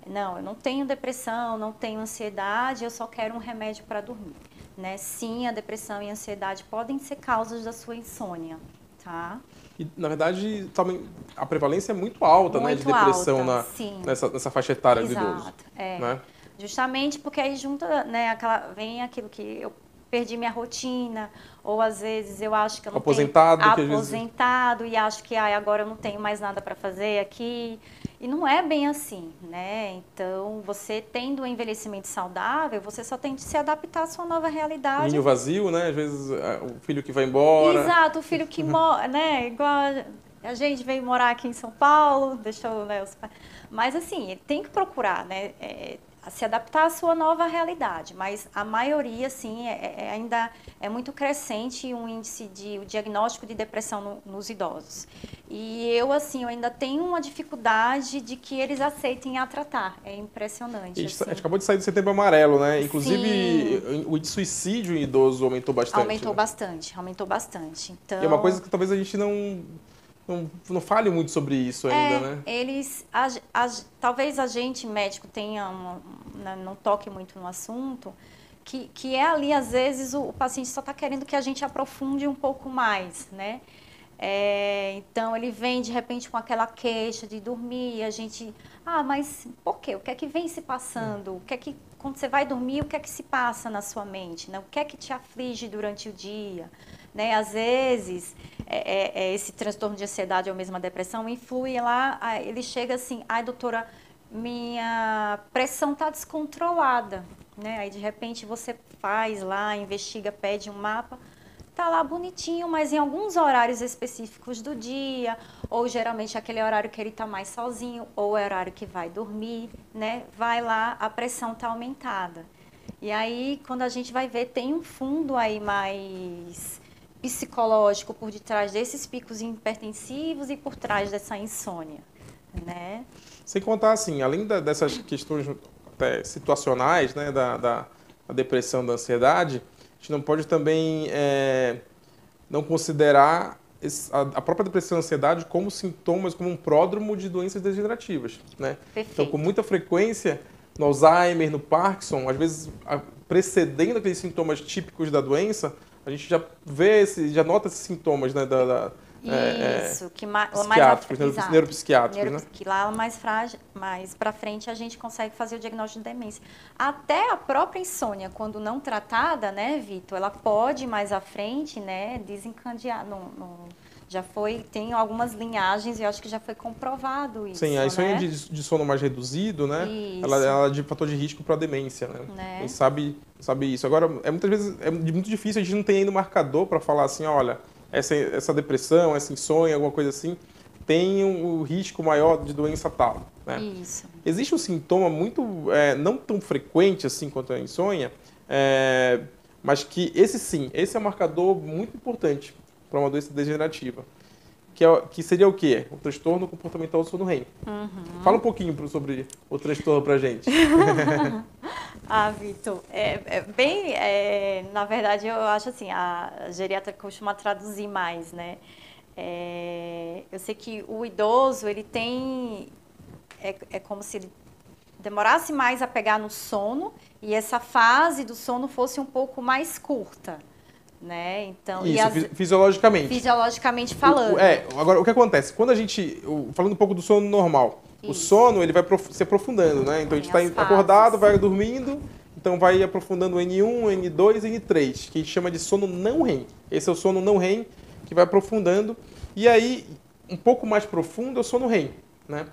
C: não, eu não tenho depressão, não tenho ansiedade, eu só quero um remédio para dormir. Né? Sim, a depressão e a ansiedade podem ser causas da sua insônia, tá?
B: E, na verdade, também a prevalência é muito alta, né, de
C: Muito
B: depressão
C: alta,
B: na, nessa, nessa faixa etária do idoso.
C: Exato, é.
B: Né?
C: Justamente porque aí junta, né, aquela, vem aquilo que eu perdi minha rotina, ou às vezes eu acho que eu não
B: Aposentado,
C: tenho aposentado e acho que ai, agora eu não tenho mais nada para fazer aqui. E não é bem assim, né? Então, você tendo um envelhecimento saudável, você só tem de se adaptar à sua nova realidade.
B: Ninho vazio, né? Às vezes é, o filho que vai embora.
C: Exato, o filho que mora, né? Igual a- gente veio morar aqui em São Paulo, deixou né, os pais. Mas assim, ele tem que procurar, né? é, se adaptar à sua nova realidade. Mas a maioria, sim, é, é- ainda é muito crescente o índice de o diagnóstico de depressão no- nos idosos. E eu, assim, eu ainda tenho uma dificuldade de que eles aceitem a tratar. É impressionante. Assim.
B: a gente acabou de sair do setembro amarelo, né? Inclusive, o de suicídio em idoso aumentou bastante.
C: Aumentou
B: né?
C: bastante, aumentou bastante. Então,
B: E é uma coisa que talvez a gente não, não, não fale muito sobre isso ainda,
C: É,
B: né?
C: eles, a- a- talvez a gente médico tenha uma, né, não toque muito no assunto, que, que é ali às vezes o, o paciente só está querendo que a gente aprofunde um pouco mais, né? É, então ele vem de repente com aquela queixa de dormir, e a gente, ah, mas por quê? O que é que vem se passando? O que é que quando você vai dormir, o que é que se passa na sua mente? Né? O que é que te aflige durante o dia? Né? Às vezes, é, é, é esse transtorno de ansiedade ou mesmo a depressão influi lá, ele chega assim, ai doutora, minha pressão está descontrolada. Né? Aí de repente você faz lá, investiga, pede um mapa, tá lá bonitinho, mas em alguns horários específicos do dia, ou geralmente aquele horário que ele está mais sozinho, ou é horário que vai dormir, né? Vai lá, a pressão tá aumentada. E aí, quando a gente vai ver, tem um fundo aí mais psicológico por detrás desses picos hipertensivos e por trás dessa insônia, né?
B: Sem contar, assim, além da, dessas questões até situacionais, né, da, da, da, depressão, da ansiedade, a gente não pode também é, não considerar esse, a, a, própria depressão e ansiedade como sintomas, como um pródromo de doenças degenerativas, né?
C: Perfeito.
B: Então, com muita frequência, no Alzheimer, no Parkinson, às vezes precedendo aqueles sintomas típicos da doença, a gente já vê, esse, já nota esses sintomas né, da, da
C: é, é, Isso, que ma
B: psiquiátricos, mais exato, neuropsiquiátricos,
C: Neuro, né? Que lá mais frágil, mais para frente a gente consegue fazer o diagnóstico de demência. Até a própria insônia, quando não tratada, né, Vitor, ela pode mais à frente, né, desencadear, no, já foi, tem algumas linhagens e acho que já foi comprovado isso.
B: Sim, a insônia
C: né?
B: de, de, sono mais reduzido, né?
C: Isso.
B: Ela, ela é de fator de risco para demência, né?
C: né?
B: A gente sabe, sabe isso. Agora, é muitas vezes é muito difícil, a gente não tem ainda um marcador para falar assim, olha, essa, essa depressão, essa insônia, alguma coisa assim, tem um, um risco maior de doença tal. Né?
C: Isso.
B: Existe um sintoma muito, é, não tão frequente assim quanto a insônia, é, mas que esse sim, esse é um marcador muito importante para uma doença degenerativa. Que, é, que, seria o quê? O transtorno comportamental do sono REM.
C: Uhum.
B: Fala um pouquinho sobre o transtorno para gente.
C: ah, Vitor, é, é bem, é, na verdade eu acho assim, a geriatra costuma traduzir mais, né? É, eu sei que o idoso, ele tem, é, é como se ele demorasse mais a pegar no sono e essa fase do sono fosse um pouco mais curta né? Então,
B: Isso, as... fisiologicamente.
C: Fisiologicamente falando.
B: O, é, agora o que acontece? Quando a gente, falando um pouco do sono normal, Isso. o sono ele vai se aprofundando, né? Então a gente está acordado, vai dormindo, então vai aprofundando N1, N2, N3, que a gente chama de sono não REM. Esse é o sono não REM que vai aprofundando e aí um pouco mais profundo é o sono REM, né?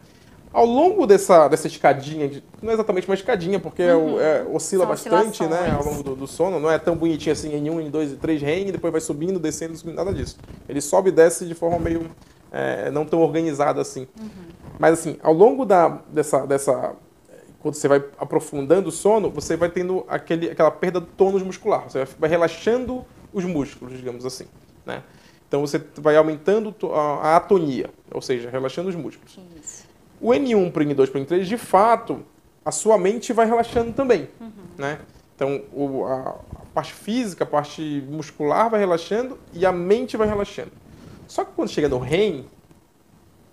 B: Ao longo dessa, dessa escadinha, não é exatamente uma escadinha, porque é uhum. é, oscila São bastante né, ao longo do, do, sono, não é tão bonitinho assim em 1, em 2 e 3 REM, depois vai subindo, descendo, subindo, nada disso. Ele sobe e desce de forma meio é, não tão organizada assim.
C: Uhum.
B: Mas assim, ao longo da, dessa, dessa. Quando você vai aprofundando o sono, você vai tendo aquele, aquela perda do tônus muscular. Você vai relaxando os músculos, digamos assim. Né? Então você vai aumentando a atonia, ou seja, relaxando os músculos.
C: Isso.
B: O N1 para o N2 para o N3, de fato, a sua mente vai relaxando também.
C: Uhum.
B: Né? Então, o, a, a, parte física, a parte muscular vai relaxando e a mente vai relaxando. Só que quando chega no REM,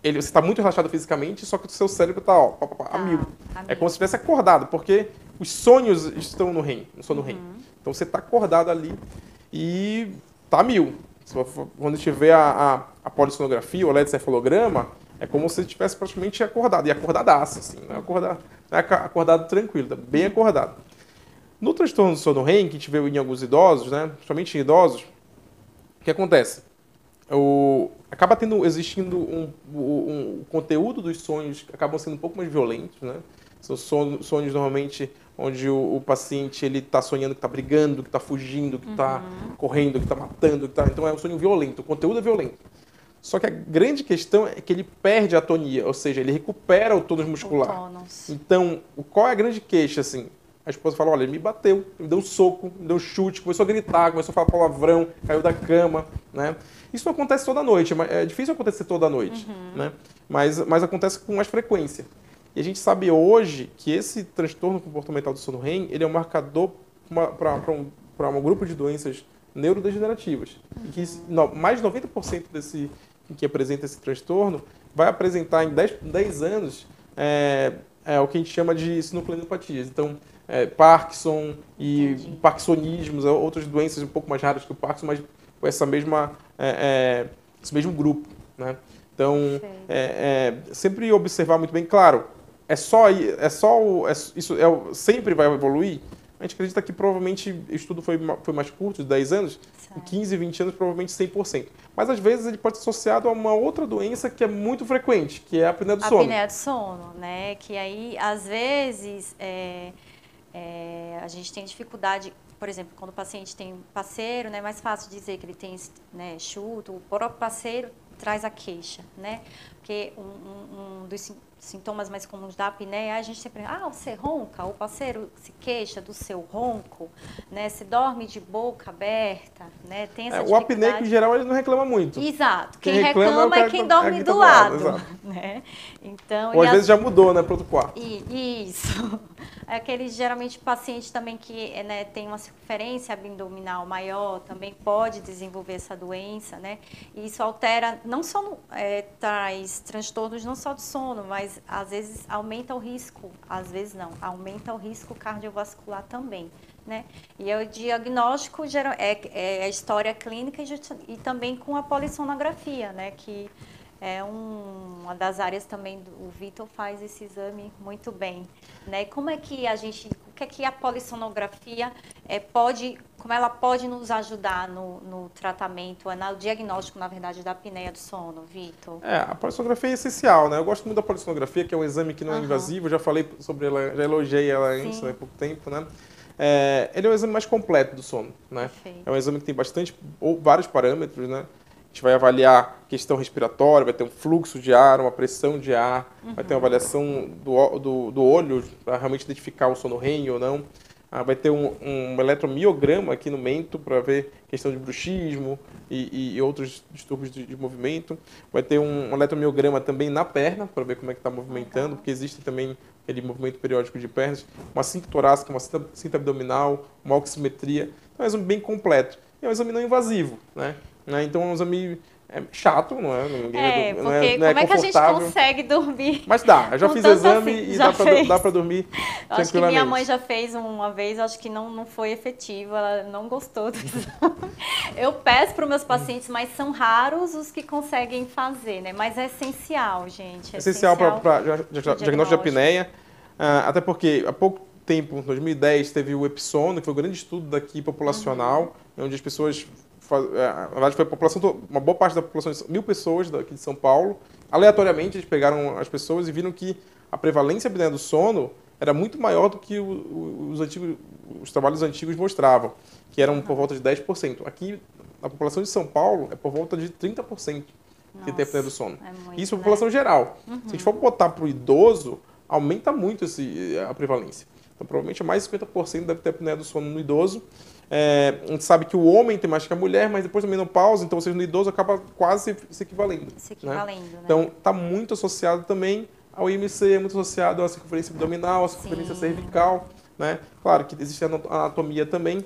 B: ele, você está muito relaxado fisicamente, só que o seu cérebro está a, mil.
C: a
B: É como se estivesse acordado, porque os sonhos estão no REM, no uhum. REM. Então você está acordado ali e está a mil. Quando tiver a, a, a polissonografia, o eletrocefalograma, é como se estivesse praticamente acordado. E acordadaço, assim. Não é acordado, não é acordado tranquilo, tá bem acordado. No transtorno do sono REM, que a gente vê em alguns idosos, né, principalmente em idosos, o que acontece? O, acaba tendo, existindo um, um, um, conteúdo dos sonhos que acabam sendo um pouco mais violentos, né? São sonhos, sonhos normalmente onde o, o paciente ele está sonhando que está brigando, que está fugindo, que está uhum. correndo, que está matando, que tá, então é um sonho violento, o conteúdo é violento. Só que a grande questão é que ele perde a atonia, ou seja, ele recupera o tônus muscular.
C: O.
B: Então, qual é a grande queixa, assim? A esposa fala, olha, ele me bateu, me deu um soco, me deu um chute, começou a gritar, começou a falar palavrão, caiu da cama, né? Isso acontece toda noite, é difícil acontecer toda noite,
C: uhum.
B: né? Mas, mas acontece com mais frequência. E a gente sabe hoje que esse transtorno comportamental do sono REM, ele é um marcador para um, um grupo de doenças neurodegenerativas. Uhum. E que no, mais de 90% desse, que apresenta esse transtorno vai apresentar em 10, 10 anos é, é, o que a gente chama de sinucleinopatias. Então, é, Parkinson e Entendi. Parkinsonismos, outras doenças um pouco mais raras que o Parkinson, mas com essa mesma, é, é esse mesmo grupo. Né? Então, é, é, sempre observar muito bem, claro, é só, é só é, isso é, sempre vai evoluir, a gente acredita que provavelmente o estudo foi, foi mais curto, de 10 anos, em 15, 20 anos, provavelmente 100%. Mas às vezes ele pode ser associado a uma outra doença que é muito frequente, que é a apneia do sono. A
C: apneia do sono, né? Que aí, às vezes, é, é, a gente tem dificuldade por exemplo, quando o paciente tem parceiro, né, é mais fácil dizer que ele tem né, chuto, o próprio parceiro traz a queixa, né? Porque um, um, um dos sintomas mais comuns da apneia, a gente sempre, ah, você ronca, o parceiro se queixa do seu ronco, né? Se dorme de boca aberta, né? Tem essa
B: é, O apneico, em geral, ele não reclama muito.
C: Exato. Quem, quem reclama, é, é, quem dorme é do lado, lado né?
B: Então, Ou às vezes já mudou, né, para outro quarto.
C: Isso. É aquele, geralmente, paciente também que né, tem uma circunferência abdominal maior, também pode desenvolver essa doença, né? E isso altera, não só é, traz transtornos não só do sono, mas às vezes aumenta o risco, às vezes não, aumenta o risco cardiovascular também. Né? E o diagnóstico é, é a história clínica e, e também com a polissonografia, né? que é um, uma das áreas também, do, o Vitor faz esse exame muito bem. Né? Como é que a gente, o que é que a polissonografia é, pode, como ela pode nos ajudar no, no tratamento, no diagnóstico, na verdade, da apneia do sono, Vitor?
B: É, a polissonografia é essencial, né? Eu gosto muito da polissonografia, que é um exame que não é uhum. invasivo, já falei sobre ela, já elogiei ela antes, né, há pouco tempo, né? É, ele é o exame mais completo do sono, né? Perfeito. É um exame que tem bastante, ou vários parâmetros, né? Gente vai avaliar questão respiratória, vai ter um fluxo de ar, uma pressão de ar, uhum. vai ter uma avaliação do, do, do olho para realmente identificar o sono REM ou não. Ah, vai ter um, um eletromiograma aqui no mento para ver questão de bruxismo e, e outros distúrbios de, de, movimento. Vai ter um, um eletromiograma também na perna para ver como é que está movimentando, porque existe também aquele movimento periódico de pernas, uma cinta torácica, uma cinta, cinta abdominal, uma oximetria. Então é um exame bem completo. É um exame não invasivo, né? Né? Então é um exame é chato, não é?
C: Ninguém é, porque não é, não é como é que a gente consegue dormir?
B: Mas dá, eu já fiz exame assim, e dá para dá pra dormir
C: Acho que minha mãe já fez uma vez, acho que não, não foi efetivo, ela não gostou do exame. Eu peço para os meus pacientes, mas são raros os que conseguem fazer, né? Mas é essencial, gente.
B: É essencial, essencial para diagnóstico de apneia, uh, até porque há pouco tempo, em 2010, teve o Episono, que foi um grande estudo daqui populacional, uhum. onde as pessoas na verdade, foi a população, uma boa parte da população, mil pessoas daqui de São Paulo. Aleatoriamente, eles pegaram as pessoas e viram que a prevalência da do sono era muito maior do que os, antigos, os trabalhos antigos mostravam, que eram por volta de 10%. Aqui, na população de São Paulo, é por volta de 30% que tem apneia do sono. É muito, Isso é a população né? geral. Uhum. Se a gente for botar para o idoso, aumenta muito esse, a prevalência. Então, provavelmente mais de 50% deve ter apneia do sono no idoso. É, a gente sabe que o homem tem mais que a mulher, mas depois da menopausa, então, seja, no idoso acaba quase se equivalendo.
C: Se equivalendo, né?
B: né? Então, está muito associado também ao IMC, é muito associado à circunferência abdominal, à circunferência Sim. cervical, né? Claro que existe a anatomia também,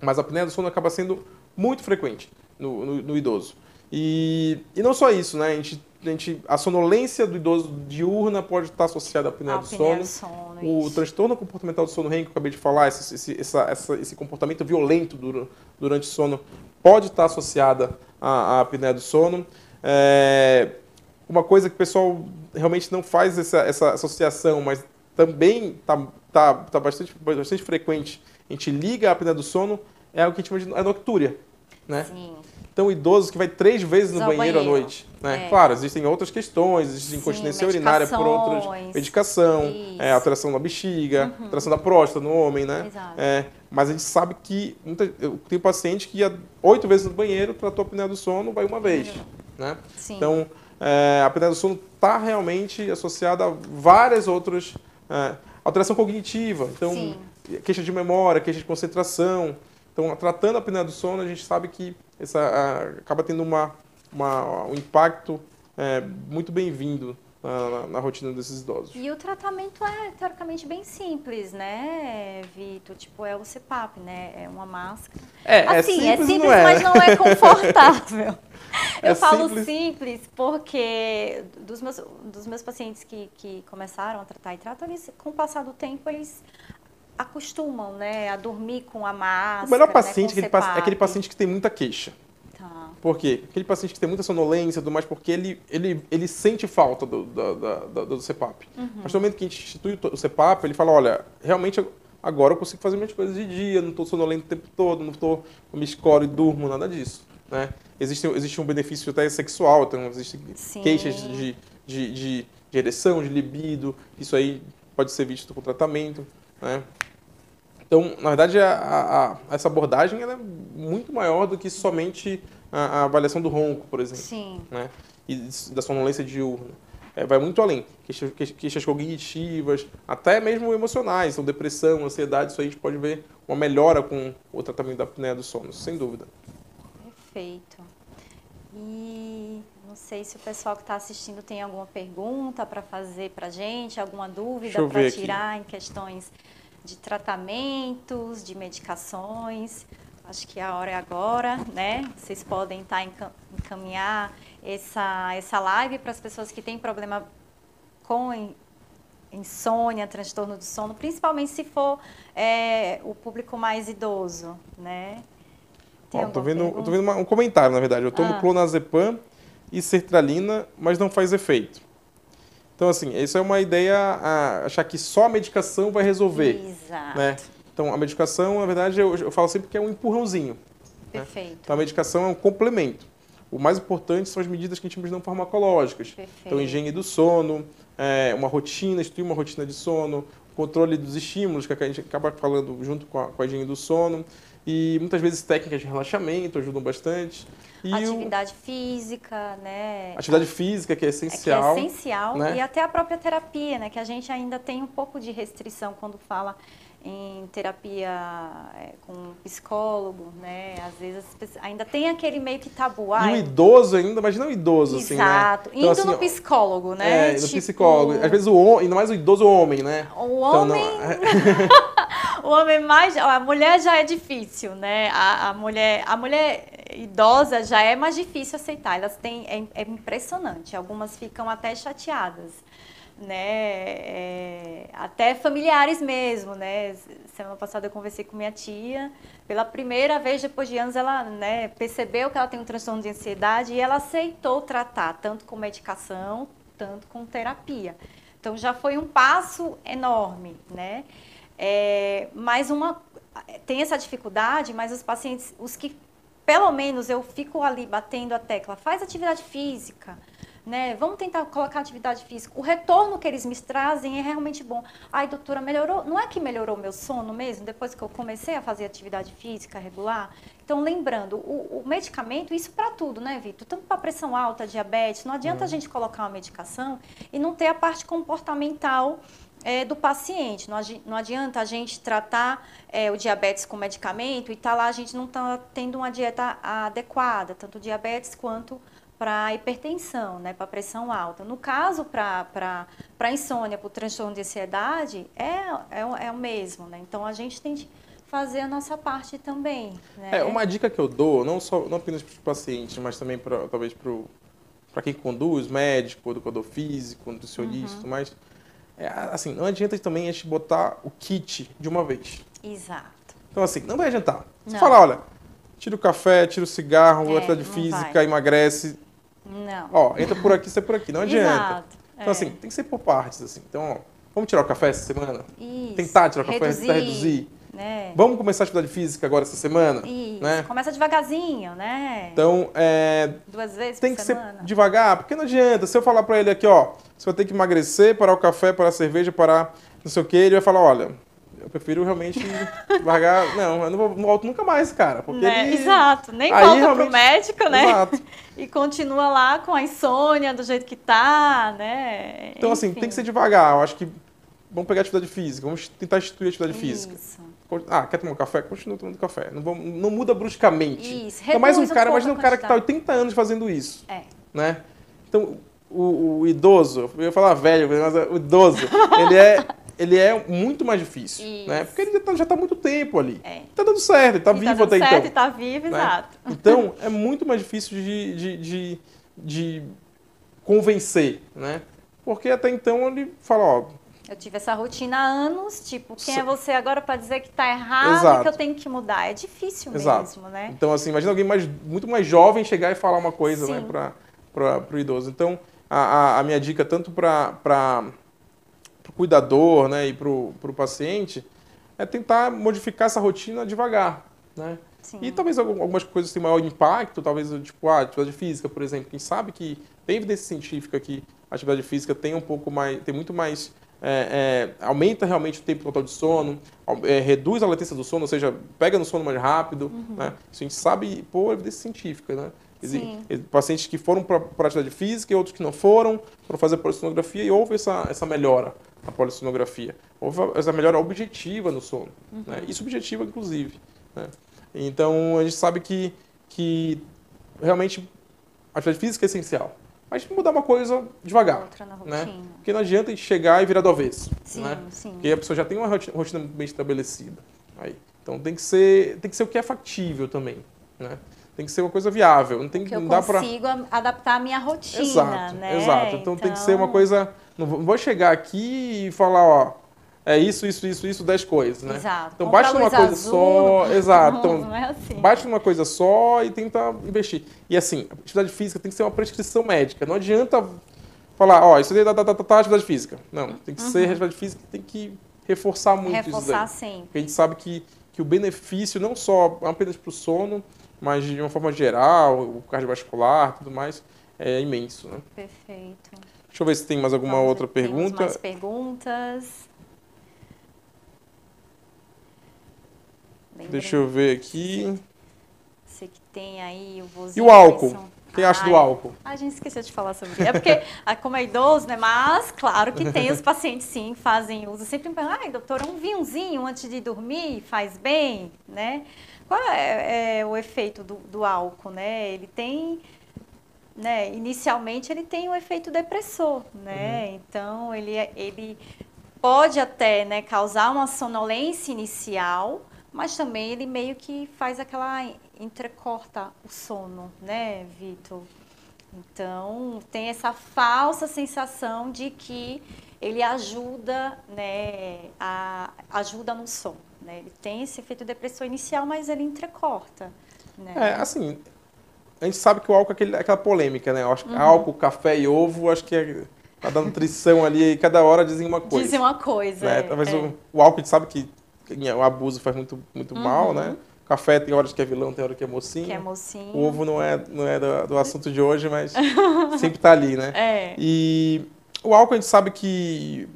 B: mas a apneia do sono acaba sendo muito frequente no, no, no idoso. E, e não só isso, né? A gente a, gente, a sonolência do idoso diurna pode estar associada à apneia do sono. sono o isso. transtorno comportamental do sono REM, que eu acabei de falar, esse, esse, essa, essa, esse comportamento violento durante, o sono, pode estar associada à, à apneia do sono. É, uma coisa que o pessoal realmente não faz essa, essa associação, mas também está tá, tá bastante, bastante frequente, a gente liga a apneia do sono, é o que a gente chama de a noctúria. Né? Sim. Então, idosos que vai três vezes no banheiro, banheiro, à noite. Né? É. Claro, existem outras questões, existe incontinência urinária por outras. Medicação, é, alteração da bexiga, uhum. alteração da próstata no homem, né? É, mas a gente sabe que muita, eu tenho paciente que ia oito vezes no banheiro, tratou a apneia do sono, vai uma vez. Uhum. Né? Então, é, a apneia do sono está realmente associada a várias outras. É, alteração cognitiva, então, Sim. queixa de memória, queixa de concentração. Então, tratando a apneia do sono, a gente sabe que essa, a, acaba tendo uma, uma, um impacto é, muito bem-vindo na, na, rotina desses idosos.
C: E o tratamento é teoricamente bem simples, né, Vitor? Tipo, é o CPAP, né? É uma máscara.
B: É, é assim, é simples, é simples,
C: não mas não é confortável. Eu é falo simples. simples. porque dos meus, dos meus pacientes que, que começaram a tratar e tratam, eles, com o passar do tempo, eles acostumam, né, a dormir com a máscara.
B: O melhor né, paciente né, é aquele paciente que tem muita queixa. Tá. Por quê? Aquele paciente que tem muita sonolência e tudo mais, porque ele, ele, ele sente falta do, do, do, do CPAP. Uhum. Mas no momento que a gente institui o CPAP, ele fala, olha, realmente agora eu consigo fazer minhas coisas de dia, não estou sonolento o tempo todo, não estou me escoro e durmo, nada disso. Né? Existe, existe um benefício até sexual, então existem queixas de, de, de, de ereção, de libido, isso aí pode ser visto com tratamento. Né? Então, na verdade, a, a, essa abordagem é muito maior do que somente a, a, avaliação do ronco, por exemplo.
C: Sim.
B: Né? E da sonolência diurna. É, vai muito além. Queixas, queixas cognitivas, até mesmo emocionais, então depressão, ansiedade, isso aí a gente pode ver uma melhora com o tratamento da apneia do sono, sem dúvida.
C: Perfeito. E não sei se o pessoal que está assistindo tem alguma pergunta para fazer para a gente, alguma dúvida para tirar aqui. em questões de tratamentos, de medicações. Acho que a hora é agora, né? Vocês podem estar tá encaminhar essa, essa live para as pessoas que têm problema com insônia, transtorno do sono, principalmente se for é, o público mais idoso, né?
B: Ó, tô vendo, tô vendo uma, um comentário, na verdade. Eu tomo ah. clonazepam e sertralina, mas não faz efeito. Então, assim, isso é uma ideia, a, achar que só a medicação vai resolver.
C: Exato.
B: Né? Então, a medicação, na verdade, eu, eu falo sempre que é um empurrãozinho. Né?
C: Perfeito. Né?
B: Então, a medicação é um complemento. O mais importante são as medidas que a gente chama de não farmacológicas. Perfeito. Então, higiene do sono, é, uma rotina, instituir uma rotina de sono, controle dos estímulos, que a gente acaba falando junto com a, com a higiene do sono. E muitas vezes técnicas de relaxamento ajudam bastante.
C: E atividade o... física, né?
B: Atividade física, que é essencial.
C: É, que é essencial. Né? E até a própria terapia, né? Que a gente ainda tem um pouco de restrição quando fala em terapia é, com psicólogo, né? Às vezes ainda tem aquele meio que tabu.
B: Ai, e o idoso ainda, imagina o idoso,
C: Exato.
B: assim, né?
C: Exato. Então, Indo assim, no psicólogo, né?
B: É, no tipo... psicólogo. Às vezes o homem, ainda mais o idoso homem, né?
C: O homem... Então, o homem mais... A mulher já é difícil, né? A, a, mulher, a mulher idosa já é mais difícil aceitar. Elas têm... É, é impressionante. Algumas ficam até chateadas né? É, até familiares mesmo, né? Semana passada eu conversei com minha tia. Pela primeira vez, depois de anos, ela né, percebeu que ela tem um transtorno de ansiedade e ela aceitou tratar, tanto com medicação, tanto com terapia. Então já foi um passo enorme, né? É, mas uma tem essa dificuldade, mas os pacientes, os que pelo menos eu fico ali batendo a tecla, faz atividade física, né? Vamos tentar colocar atividade física. O retorno que eles me trazem é realmente bom. Ai, doutora, melhorou? Não é que melhorou meu sono mesmo depois que eu comecei a fazer atividade física regular? Então, lembrando, o, o medicamento, isso para tudo, né, Vitor? Tanto para pressão alta, diabetes, não adianta a gente colocar uma medicação e não ter a parte comportamental é, do paciente. Não, não, adianta a gente tratar é, o diabetes com medicamento e tá lá a gente não está tendo uma dieta adequada, tanto diabetes quanto para hipertensão, né, para pressão alta. No caso, para insônia, para o transtorno de ansiedade, é, é, é, o mesmo. Né? Então, a gente tem que fazer a nossa parte também. Né?
B: É, uma dica que eu dou, não, só, não apenas para os pacientes, mas também pra, talvez para quem conduz, médico, educador físico, nutricionista uhum. tudo mais, é, assim, não adianta também a gente botar o kit de uma vez.
C: Exato.
B: Então, assim, não vai adiantar. Você fala, olha, tira o café, tira o cigarro, é, atividade física, vai. emagrece,
C: não.
B: Ó, entra por aqui, sai por aqui. Não adianta. Exato. Então, é. assim, tem que ser por partes, assim. Então, ó, vamos tirar o café essa semana?
C: Isso.
B: Tentar tirar o café, reduzir. tentar reduzir.
C: Né?
B: Vamos começar a atividade física agora essa semana?
C: Isso.
B: Né?
C: Começa devagarzinho, né?
B: Então, é...
C: Duas vezes
B: Tem
C: que
B: semana. ser devagar, porque não adianta. Se eu falar para ele aqui, ó, você vai ter que emagrecer, parar o café, parar a cerveja, parar não sei o quê, ele vai falar, olha, eu prefiro realmente largar. Não, eu não, vou, não volto nunca mais, cara. Porque
C: né?
B: ele...
C: Exato, nem Aí, volta realmente... pro médico, né? Exato. E continua lá com a insônia do jeito que tá, né?
B: Então, Enfim. assim, tem que ser devagar. Eu acho que vamos pegar atividade física, vamos tentar instituir atividade Isso. física. Ah, quer tomar um café? Continua tomando café. Não, vamos, não muda bruscamente.
C: Isso,
B: Então, mais um cara, imagina um cara que está 80 anos fazendo isso.
C: É.
B: Né? Então, o, o, idoso, eu ia falar velho, mas o idoso, ele é ele é muito mais difícil, Isso. né? Porque ele já está tá muito tempo ali. É. Tá dando certo, ele tá vivo tá até certo, então.
C: Tá vivo, né? exato.
B: Então, é muito mais difícil de, de, de, de, convencer, né? Porque até então ele fala, ó...
C: Eu tive essa rotina há anos, tipo, quem é você agora para dizer que tá errado Exato. e que eu tenho que mudar? É difícil Exato. mesmo, né?
B: Então, assim, imagina alguém mais, muito mais jovem chegar e falar uma coisa, né, Sim. né, para o idoso. Então, a, a, minha dica, tanto para o cuidador né, e para o paciente, é tentar modificar essa rotina devagar. Né? Sim. E talvez algumas coisas tenham maior impacto, talvez tipo a atividade física, por exemplo. Quem sabe que tem evidência científica que a atividade física tem um pouco mais, tem muito mais é, é, aumenta realmente o tempo total de sono, é, reduz a latência do sono, ou seja, pega no sono mais rápido.
C: Uhum.
B: Né? Isso a gente sabe por evidência científica. Né? Pacientes que foram para a atividade física e outros que não foram, foram fazer a polissonografia e houve essa, essa melhora na polissonografia. Houve essa melhora objetiva no sono. Uhum. Né? E subjetiva, inclusive. Né? Então, a gente sabe que, que realmente a atividade física é essencial. Mas mudar uma coisa devagar. Outra na né? rotina. Né? Porque não adianta a gente chegar e virar do avesso. Sim, né? sim. Porque a pessoa já tem uma rotina bem estabelecida. Aí. Então tem que ser, tem que ser o que é factível também. Né? Tem que ser uma coisa viável. Não tem
C: que
B: não
C: dá para consigo adaptar a minha rotina,
B: exato,
C: né?
B: Exato. Então, então, tem que ser uma então coisa. Não vou chegar aqui e falar, ó, é isso, isso, isso, isso, dez coisas, né?
C: Exato.
B: Então bate numa coisa azul, só, exato. Então,
C: não é assim.
B: bate numa coisa só e tenta investir. E assim, a atividade física tem que ser uma prescrição médica. Não adianta falar, ó, isso daí tá, tá, tá, tá atividade física. Não, tem que uhum. ser atividade física, tem que reforçar muito
C: reforçar
B: isso daí.
C: Reforçar sempre.
B: Porque a gente sabe que, que o benefício não só apenas para o sono, mas de uma forma geral, o cardiovascular, tudo mais, é imenso, né?
C: Perfeito.
B: Deixa eu ver se tem mais alguma Vamos outra pergunta.
C: mais perguntas.
B: Deixa eu ver aqui.
C: Você que tem aí o vozinho.
B: E o álcool? O que acha do álcool?
C: A gente esqueceu de falar sobre isso. É porque, como é idoso, né? Mas, claro que tem os pacientes, sim, fazem uso. Sempre me perguntam, ai, doutora, um vinhozinho antes de dormir faz bem, né? Qual é, é o efeito do, do, álcool, né? Ele tem, né? Inicialmente, ele tem um efeito depressor, né? Uhum. Então, ele, é, ele pode até né, causar uma sonolência inicial, mas também ele meio que faz aquela entrecorta o sono, né, Vitor? Então, tem essa falsa sensação de que ele ajuda, né, a, ajuda no sono, né? Ele tem esse efeito depressor inicial, mas ele entrecorta, né?
B: É, assim, a gente sabe que o álcool é aquele, aquela polêmica, né? Eu acho que uhum. álcool, café e ovo, acho que é cada nutrição ali, cada hora dizem uma coisa.
C: Dizem uma coisa,
B: né?
C: é,
B: Talvez
C: é.
B: O, o álcool a gente sabe que o abuso faz muito, muito uhum. mal, né? Café tem horas que é vilão, tem horas que é mocinho.
C: Que é mocinho.
B: O ovo não é, não é do, do assunto de hoje, mas sempre está ali, né?
C: É.
B: E o álcool a gente sabe que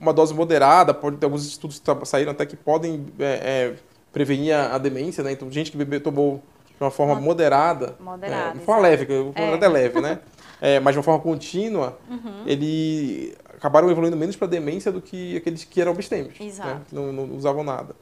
B: uma dose moderada, pode ter alguns estudos que saíram até que podem é, é, prevenir a, demência, né? Então, gente que bebeu, tomou de uma forma moderada,
C: moderada
B: é, de forma leve, que o é. é leve, né? É, mas de uma forma contínua, uhum. ele acabaram evoluindo menos para demência do que aqueles que eram abstêmios, né? que não, não, usavam nada.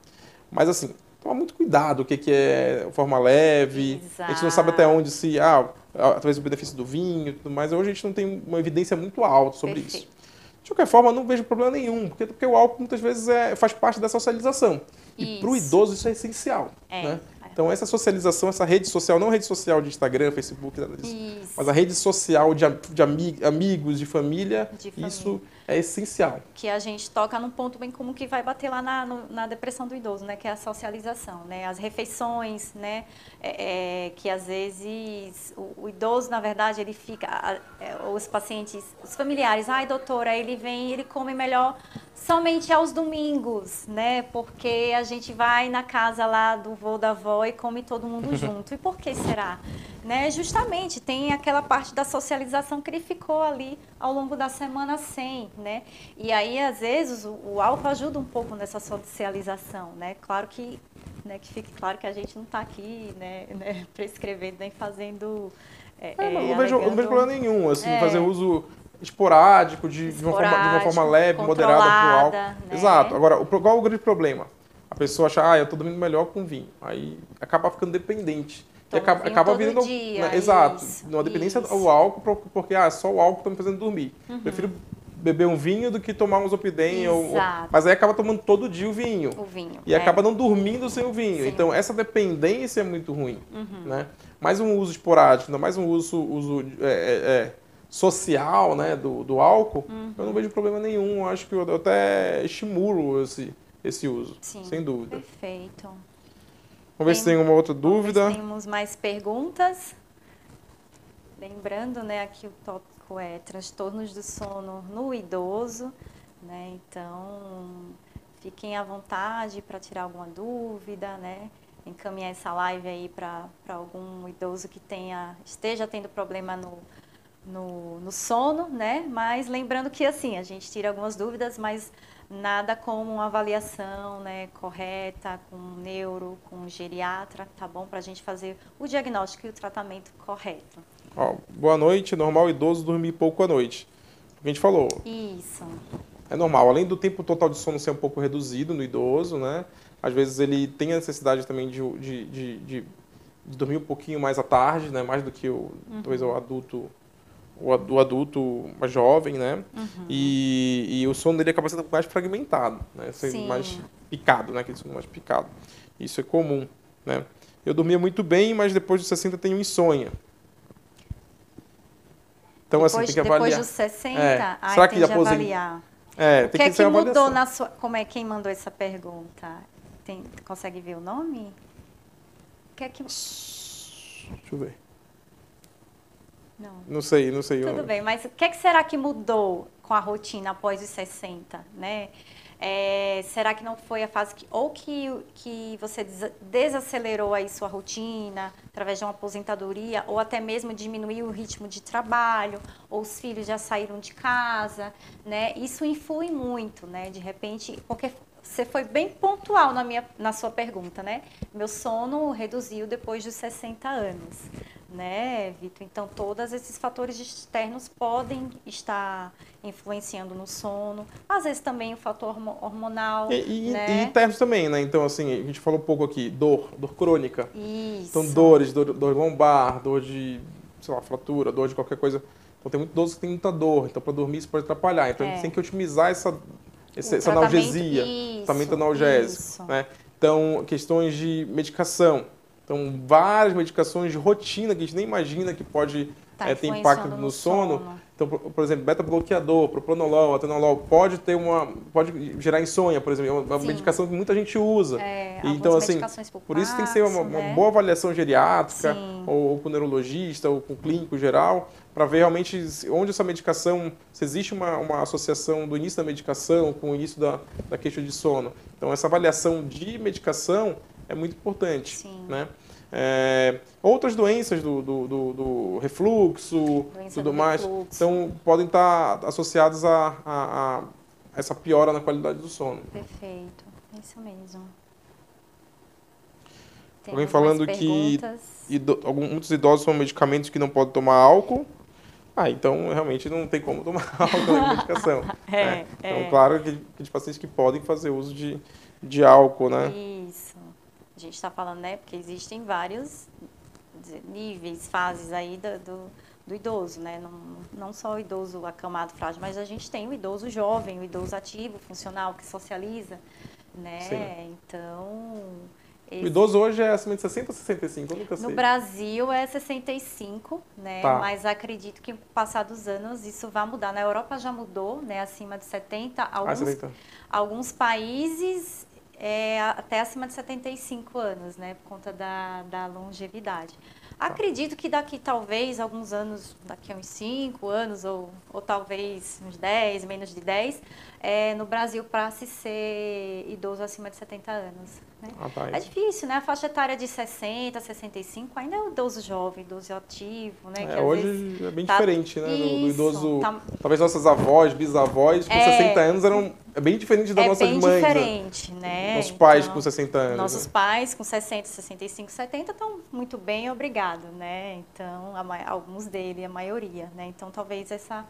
B: Mas assim, toma muito cuidado o que, que é forma leve. Exato. A gente não sabe até onde se, ah, talvez o benefício do vinho e tudo mais. Hoje a gente não tem uma evidência muito alta sobre Perfeito. isso. De qualquer forma, não vejo problema nenhum, porque, porque o álcool muitas vezes é, faz parte da socialização. E para o idoso isso é essencial. É. Né? Então, essa socialização, essa rede social, não rede social de Instagram, Facebook, nada disso, isso. mas a rede social de, de amigos, de família, de família, isso é essencial.
C: Que a gente toca num ponto bem comum que vai bater lá na, no, na depressão do idoso, né? Que é a socialização, né? As refeições, né? É, é, que às vezes o, o, idoso, na verdade, ele fica, a, é, os pacientes, os familiares, ai doutora, ele vem, ele come melhor somente aos domingos, né? Porque a gente vai na casa lá do vô da avó e come todo mundo junto. E por que será? Né? Justamente tem aquela parte da socialização que ele ficou ali ao longo da semana sem, né? E aí às vezes o, o álcool ajuda um pouco nessa socialização, né? Claro que, né, que fique claro que a gente não está aqui, né, né, prescrevendo nem fazendo
B: é, é, não, vejo, não vejo problema nenhum, assim, é. fazer uso esporádico, de, de, uma, forma, de uma forma leve, moderada para o álcool. Né? Exato. Agora, qual é o grande problema? A pessoa acha, ah, eu estou dormindo melhor com vinho. Aí acaba ficando dependente. e acaba, acaba vindo.
C: Dia,
B: né, exato. Numa dependência isso. ao álcool, porque ah, só o álcool está me fazendo dormir. Uhum. Prefiro beber um vinho do que tomar um Zopidem. Ou, mas aí acaba tomando todo dia o vinho.
C: O vinho.
B: E é. acaba não dormindo sem o vinho. Sim. Então, essa dependência é muito ruim. Uhum. Né? Mais um uso esporádico, mais um uso, uso é, é, é social né, do, do álcool, uhum. eu não vejo problema nenhum. Eu acho que eu até estimulo esse, esse uso,
C: Sim,
B: sem dúvida.
C: Perfeito.
B: Vamos ver se tem uma outra dúvida.
C: temos mais perguntas. Lembrando, né, aqui o tópico é transtornos do sono no idoso, né? Então, fiquem à vontade para tirar alguma dúvida, né? Encaminhar essa live aí para algum idoso que tenha esteja tendo problema no no, no sono, né? Mas lembrando que assim, a gente tira algumas dúvidas, mas nada como uma avaliação né, correta com um neuro, com um geriatra, tá bom? Para a gente fazer o diagnóstico e o tratamento correto.
B: Ó, boa noite, normal idoso dormir pouco à noite. A gente falou.
C: Isso.
B: É normal, além do tempo total de sono ser um pouco reduzido no idoso, né? Às vezes ele tem a necessidade também de, de, de, de, de dormir um pouquinho mais à tarde, né? Mais do que o, uhum. talvez o adulto o, adulto mais jovem, né? Uhum. E, e, o sono dele acaba sendo mais fragmentado, né? Sendo mais picado, né? Aquele sono mais picado. Isso é comum, né? Eu dormia muito bem, mas depois dos 60 tenho insônia.
C: Então, depois, assim, tem que avaliar. Depois dos 60, é. aí Será que tem que avaliar.
B: É,
C: o que, é que, que mudou na sua... Como é quem mandou essa pergunta? Tem, consegue ver o nome? O que é que...
B: Deixa eu ver.
C: Não.
B: Não sei, não sei.
C: Tudo bem, mas o que, é que será que mudou com a rotina após os 60, né? É, será que não foi a fase que ou que, que você desacelerou aí sua rotina através de uma aposentadoria ou até mesmo diminuiu o ritmo de trabalho ou os filhos já saíram de casa, né? Isso influi muito, né? De repente, porque você foi bem pontual na minha na sua pergunta, né? Meu sono reduziu depois dos 60 anos né, Vitor? Então, todos esses fatores externos podem estar influenciando no sono. Às vezes também o fator hormonal.
B: E,
C: né?
B: e internos também, né? Então, assim, a gente falou um pouco aqui, dor, dor crônica.
C: Isso.
B: Então, dores, dor, dor lombar, dor de, sei lá, fratura, dor de qualquer coisa. Então, tem muito idosos que tem muita dor. Então, para dormir isso pode atrapalhar. Então, é. a gente é. tem que otimizar essa, essa, essa analgesia,
C: isso,
B: tratamento analgésico. Isso. Né? Então, questões de medicação. Então, várias medicações de rotina que a gente nem imagina que pode tá é, ter impacto no, no sono. sono. Então, por, por exemplo, beta-bloqueador, propranolol, atenolol, pode ter uma, pode gerar insônia, por exemplo, é uma Sim. medicação que muita gente usa.
C: É,
B: então, assim, por, por isso tem que ser uma, uma né? boa avaliação geriátrica, ou, ou, com o neurologista, ou com o clínico geral, para ver realmente onde essa medicação, se existe uma, uma associação do início da medicação com o início da, da queixa de sono. Então, essa avaliação de medicação é muito importante.
C: Sim.
B: Né? É, outras doenças do, do, do, do refluxo, Doença tudo mais, refluxo. então podem estar associadas a, a, a, essa piora na qualidade do sono.
C: Perfeito, isso mesmo.
B: Tem Alguém falando que ido, alguns, muitos idosos tomam medicamentos que não podem tomar álcool. Ah, então realmente não tem como tomar álcool na medicação. é, né? Então, é. claro que, que os pacientes que podem fazer uso de, de álcool, né?
C: Isso. A gente está falando, né? Porque existem vários níveis, fases aí do, do, do, idoso, né? Não, não só o idoso acamado, frágil, mas a gente tem o idoso jovem, o idoso ativo, funcional, que socializa, né? Sim. Então...
B: Esse... O idoso hoje é acima de 60 ou 65? Eu nunca sei.
C: No Brasil é 65, né? Tá. Mas acredito que com o passar dos anos isso vai mudar. Na Europa já mudou, né? Acima de 70. Alguns, ah, 70. alguns países é, até acima de 75 anos, né, por conta da, da longevidade. Acredito que daqui talvez alguns anos, daqui a uns 5 anos, ou, ou talvez uns 10, menos de 10, é, no Brasil para se ser idoso acima de 70 anos. Né? Ah, tá é difícil, né? A faixa etária de 60, 65 ainda é o idoso jovem, idoso ativo, né?
B: É, hoje é bem tá... diferente, né? Isso, do, idoso. Tá... Talvez nossas avós, bisavós, com é... 60 anos eram é bem diferente das é nossas mães. É bem
C: diferente, né?
B: né? Nossos pais então, com 60 anos.
C: Nossos
B: né?
C: pais com 60, 65, 70 estão muito bem, obrigado, né? Então, a, alguns dele, a maioria, né? Então, talvez essa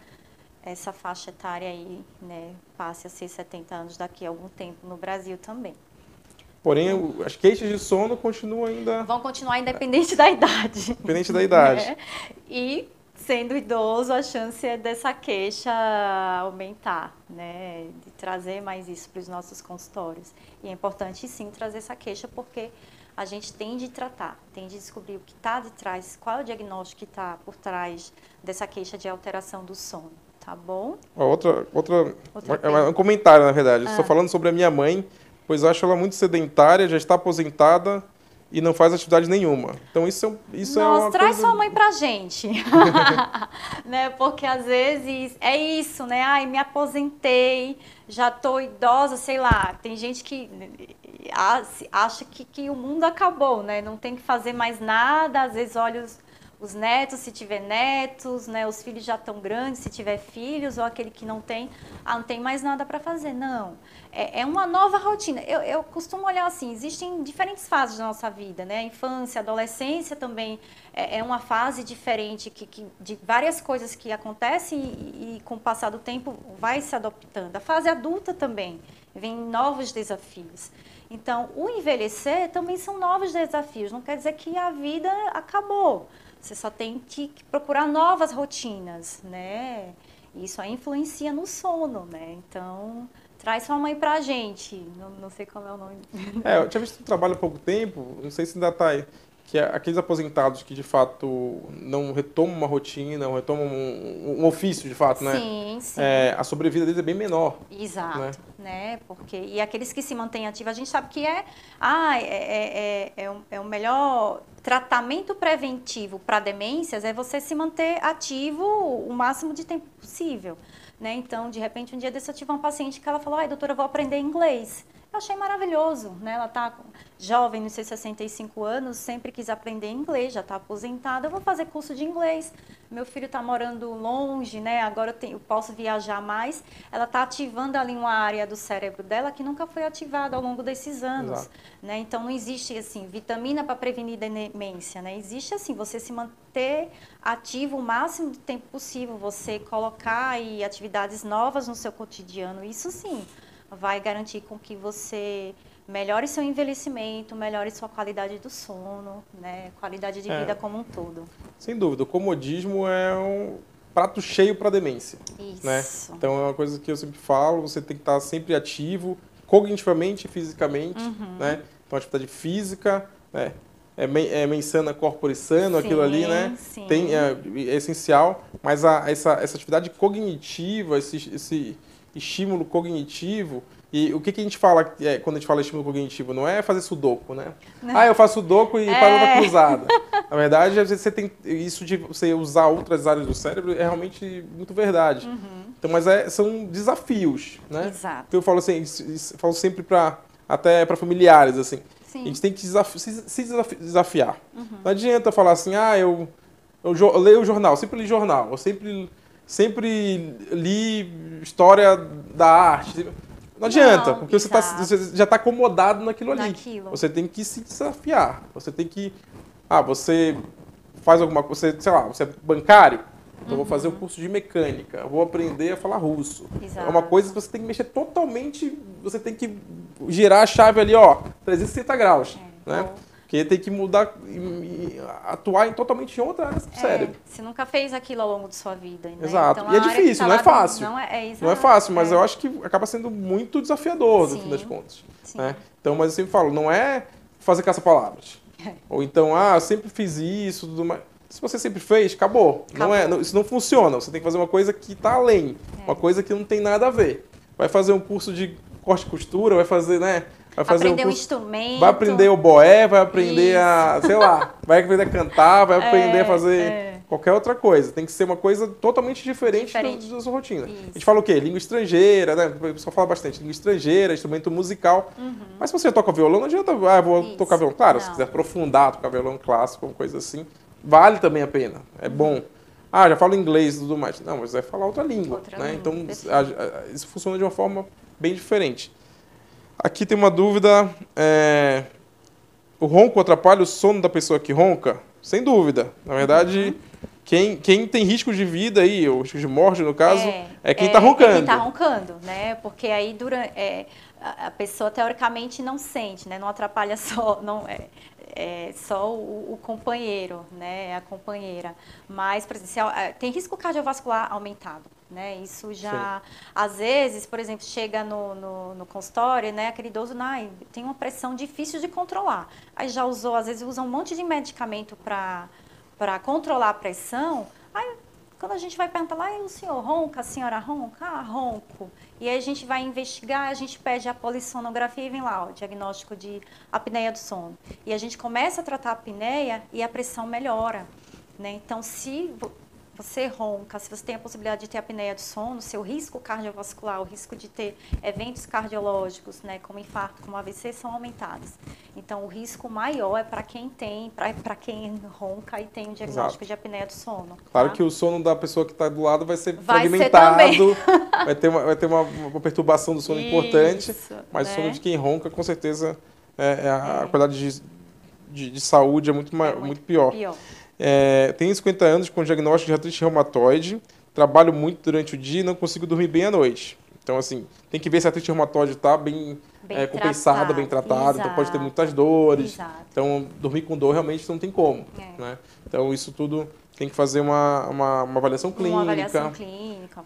C: essa faixa etária aí, né, passe a ser 70 anos daqui a algum tempo no Brasil também.
B: Porém, as queixas de sono continuam ainda.
C: Vão continuar independente da idade.
B: Independente da idade.
C: Né? E sendo idoso, a chance é dessa queixa aumentar, né? De trazer mais isso para os nossos consultórios. E é importante sim trazer essa queixa porque a gente tem de tratar, tem de descobrir o que está de trás, qual é o diagnóstico que está por trás dessa queixa de alteração do sono. Tá bom?
B: Outra, outra, outra um comentário, na verdade. Ah. Estou falando sobre a minha mãe, pois acho ela muito sedentária, já está aposentada e não faz atividade nenhuma. Então isso é, isso
C: Nossa,
B: é uma
C: traz
B: coisa...
C: sua mãe pra gente. né? Porque às vezes é isso, né? Ai, me aposentei, já tô idosa, sei lá. Tem gente que acha que, que o mundo acabou, né? Não tem que fazer mais nada, às vezes olha os, os netos, se tiver netos, né, os filhos já estão grandes, se tiver filhos, ou aquele que não tem, ah, não tem mais nada para fazer. Não, é, é, uma nova rotina. Eu, eu costumo olhar assim, existem diferentes fases da nossa vida, né? A infância, a adolescência também é, é uma fase diferente que, que, de várias coisas que acontecem e, e com o passar do tempo vai se adaptando. A fase adulta também, vem novos desafios. Então, o envelhecer também são novos desafios, não quer dizer que a vida acabou. Você só tem que procurar novas rotinas, né? Isso aí influencia no sono, né? Então, traz sua mãe pra gente. Não, não sei como é o nome.
B: É, eu tinha visto que tu trabalha há pouco tempo, não sei se ainda tá aí que é aqueles aposentados que de fato não retomam uma rotina, não retomam um, um ofício de fato, né?
C: Sim, sim.
B: É, a sobrevida deles é bem menor.
C: Exato, né? né? Porque e aqueles que se mantêm ativos, a gente sabe que é, ah, é, é, é, é, o, é o melhor tratamento preventivo para demências é você se manter ativo o máximo de tempo possível. Né? Então, de repente, um dia desse eu tive uma paciente que ela falou, ai, doutora, eu vou aprender inglês. Eu achei maravilhoso, né? Ela está jovem, nos seus 65 anos, sempre quis aprender inglês, já está aposentada. Eu vou fazer curso de inglês. Meu filho está morando longe, né? Agora eu, tenho, eu posso viajar mais. Ela está ativando ali uma área do cérebro dela que nunca foi ativada ao longo desses anos, né? Então não existe assim vitamina para prevenir demência, né? Existe assim você se manter ativo o máximo de tempo possível, você colocar aí atividades novas no seu cotidiano. Isso sim vai garantir com que você melhore seu envelhecimento, melhore sua qualidade do sono, né? qualidade de é. vida como um todo.
B: Sem dúvida, o comodismo é um prato cheio para demência.
C: Isso.
B: Né? Então é uma coisa que eu sempre falo, você tem que estar sempre ativo, cognitivamente e fisicamente, uhum. né? Então atividade física, né? É, é mensana corpore sano, sim, aquilo ali, né?
C: Sim.
B: Tem, é, é essencial, mas a, essa, essa atividade cognitiva, esse, esse estímulo cognitivo. E o que, que a gente fala é, quando a gente fala estímulo cognitivo? Não é fazer sudoku, né? Não. Ah, eu faço sudoku e é. outra cruzada. Na verdade, você tem isso de você usar outras áreas do cérebro é realmente muito verdade. Uhum. Então, mas é, são desafios, né?
C: Exato.
B: Então eu falo assim, eu falo sempre para até para familiares assim.
C: Sim.
B: A gente tem que desafi se, se desafiar. Uhum. Não adianta falar assim, ah, eu, eu, eu leio o jornal, sempre li jornal, eu sempre sempre li história da arte. Não adianta, não, porque você, tá, você, já está acomodado naquilo ali.
C: Naquilo.
B: Você tem que se desafiar. Você tem que. Ah, você faz alguma coisa. Sei lá, você é bancário. Então uhum. vou fazer um uhum. curso de mecânica, vou aprender a falar russo.
C: Exato.
B: É uma coisa que você tem que mexer totalmente, você tem que girar a chave ali, ó, 360 graus, é, né? Porque tem que mudar, e, atuar em, totalmente em outra área do é, cérebro.
C: Você nunca fez aquilo ao longo de sua vida. Né?
B: Exato.
C: Então,
B: e é difícil, tá não é fácil.
C: Não é, é,
B: não é fácil, mas é. eu acho que acaba sendo muito desafiador, Sim. no fim das contas. Né? Então, mas eu sempre falo, não é fazer caça-palavras. Ou então, ah, eu sempre fiz isso, tudo mais. Se você sempre fez, acabou. acabou. Não é, não, isso não funciona. Você tem que fazer uma coisa que está além. É. Uma coisa que não tem nada a ver. Vai fazer um curso de corte e costura, vai fazer, né?
C: Vai fazer aprender um, curso, um instrumento.
B: Vai aprender o boé, vai aprender Isso. a, sei lá, vai aprender a cantar, vai aprender é, a fazer é. qualquer outra coisa. Tem que ser uma coisa totalmente diferente, diferente. Da, sua rotina. Isso. A gente fala o quê? Língua estrangeira, né? O pessoal fala bastante língua estrangeira, instrumento musical. Uhum. Mas se você toca violão, não adianta, ah, vou Isso. tocar violão. Claro, não. se quiser aprofundar, tocar violão clássico, uma coisa assim, vale também a pena. É uhum. bom. Ah, já falo inglês e tudo mais. Não, mas vai falar outra língua. Outra né? Língua. Então, a, a, isso funciona de uma forma bem diferente. Aqui tem uma dúvida. É, o ronco atrapalha o sono da pessoa que ronca? Sem dúvida. Na verdade, uhum. quem, quem tem risco de vida aí, ou risco de morte no caso, é, é quem está é, roncando. É quem
C: está roncando, né? Porque aí dura, é, a pessoa teoricamente não sente, né? Não atrapalha só, não é, é só o, o, companheiro, né? A companheira. Mas, por exemplo, tem risco cardiovascular aumentado. Né? Isso já, Sim. às vezes, por exemplo, chega no, no, no consultório, né? Aquele idoso né, tem uma pressão difícil de controlar. Aí já usou, às vezes usa um monte de medicamento para controlar a pressão. Aí quando a gente vai perguntar lá, o senhor ronca, a senhora ronca? Ah, ronco. E aí a gente vai investigar, a gente pede a polissonografia e vem lá, o diagnóstico de apneia do sono. E a gente começa a tratar a apneia e a pressão melhora. Né? Então, se você ronca, se você tem a possibilidade de ter apneia do sono, seu risco cardiovascular, o risco de ter eventos cardiológicos, né, como infarto, como AVC, são aumentados. Então, o risco maior é para quem tem, para quem ronca e tem um diagnóstico Exato. de apneia do sono.
B: Claro tá? que o sono da pessoa que está do lado vai ser vai fragmentado, vai ter, uma, vai ter uma, uma perturbação do sono Isso, importante, mas né? o sono de quem ronca, com certeza, é, é a, é. qualidade de, de, de, saúde é muito, é muito, muito pior. pior. É, tenho 50 anos com diagnóstico de artrite reumatoide, trabalho muito durante o dia e não consigo dormir bem à noite. Então, assim, tem que ver se a artrite reumatoide está bem, bem é, compensada, tratado. bem tratada, então pode ter muitas dores. Exato. Então, dormir com dor realmente não tem como. É. Né? Então, isso tudo tem que fazer uma, uma, uma avaliação clínica.
C: Uma avaliação clínica,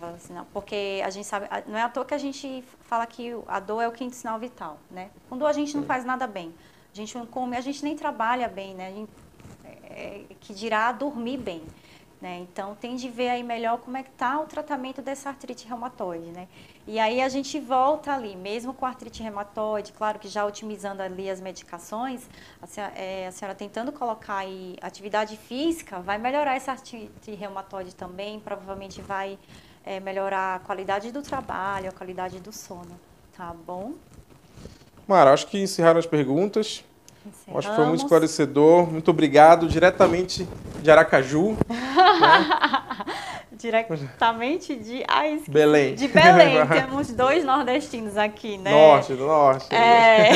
C: porque a gente sabe, não é à toa que a gente fala que a dor é o quinto sinal vital, né? Com dor a gente não faz nada bem. A gente não come, a gente nem trabalha bem, né? A gente é, que dirá dormir bem. Né? Então, tem de ver aí melhor como é que está o tratamento dessa artrite reumatoide, né? E aí a gente volta ali, mesmo com artrite reumatoide, claro que já otimizando ali as medicações, a senhora, é, a senhora tentando colocar aí atividade física, vai melhorar essa artrite reumatoide também, provavelmente vai é, melhorar a qualidade do trabalho, a qualidade do sono, tá bom?
B: Mara, acho que encerraram as perguntas. Encerramos. Acho que foi muito esclarecedor. Muito obrigado, diretamente de Aracaju. né?
C: Diretamente de ai,
B: Belém.
C: De Belém. Temos dois nordestinos aqui, né?
B: Norte, do norte.
C: É,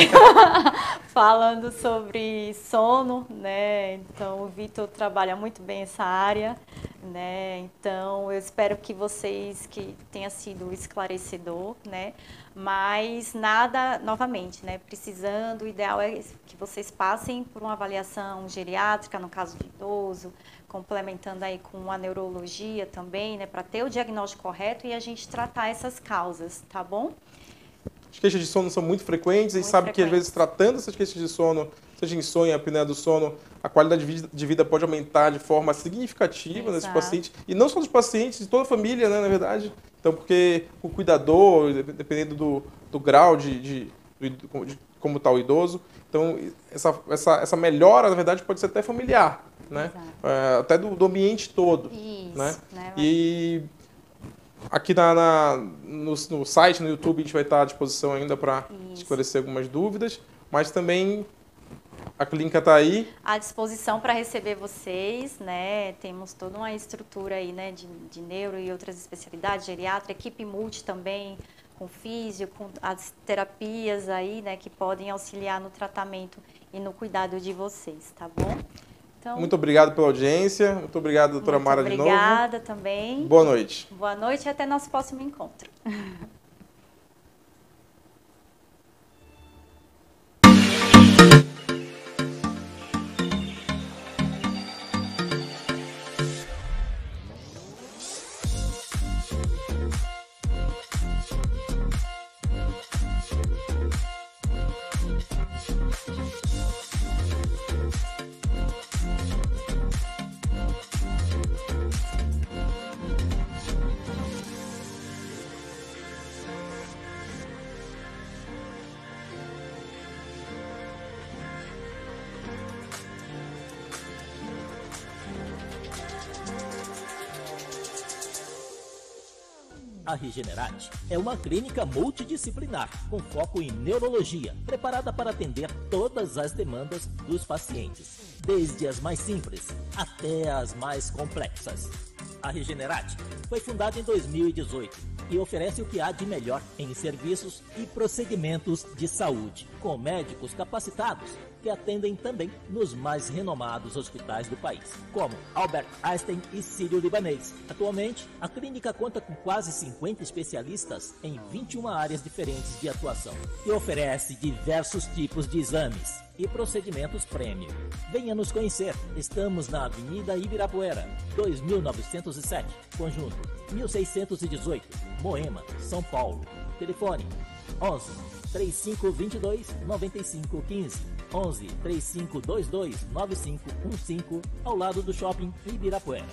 C: falando sobre sono, né? Então, o Vitor trabalha muito bem essa área, né? Então, eu espero que vocês, que tenha sido esclarecedor, né? Mas nada, novamente, né? Precisando, o ideal é que vocês passem por uma avaliação geriátrica, no caso de idoso, complementando aí com a neurologia também, né? Para ter o diagnóstico correto e a gente tratar essas causas, tá bom?
B: As queixas de sono são muito frequentes, muito e sabe frequentes. que às vezes tratando essas queixas de sono, seja insônia, apneia do sono, a qualidade de vida pode aumentar de forma significativa Exato. nesses pacientes. E não só dos pacientes, de toda a família, né, na verdade. Então, porque o cuidador, dependendo do, do grau de, de, de como está o idoso, então essa, essa, essa melhora, na verdade, pode ser até familiar, né? É, até do, do, ambiente todo. Isso, né? né? E aqui na, na no, no, site, no YouTube, a gente vai estar à disposição ainda para esclarecer algumas dúvidas, mas também a clínica está aí.
C: À disposição para receber vocês, né? Temos toda uma estrutura aí, né, de, de neuro e outras especialidades, geriatra, equipe multi também, com físio, com as terapias aí, né, que podem auxiliar no tratamento e no cuidado de vocês, tá bom?
B: Então, muito obrigado pela audiência. Muito obrigado, doutora Mara, de novo.
C: Obrigada também.
B: Boa noite.
C: Boa noite e até nosso próximo encontro.
A: A Regenerate é uma clínica multidisciplinar com foco em neurologia, preparada para atender todas as demandas dos pacientes, desde as mais simples até as mais complexas. A Regenerate foi fundada em 2018 e oferece o que há de melhor em serviços e procedimentos de saúde, com médicos capacitados que atendem também nos mais renomados hospitais do país, como Albert Einstein e Sírio-Libanês. Atualmente, a clínica conta com quase 50 especialistas em 21 áreas diferentes de atuação e oferece diversos tipos de exames e procedimentos prêmio. Venha nos conhecer. Estamos na Avenida Ibirapuera, 2907, conjunto 1618, Moema, São Paulo. Telefone 11 3522 9515 11 3522 9515 ao lado do shopping Ibirapuera.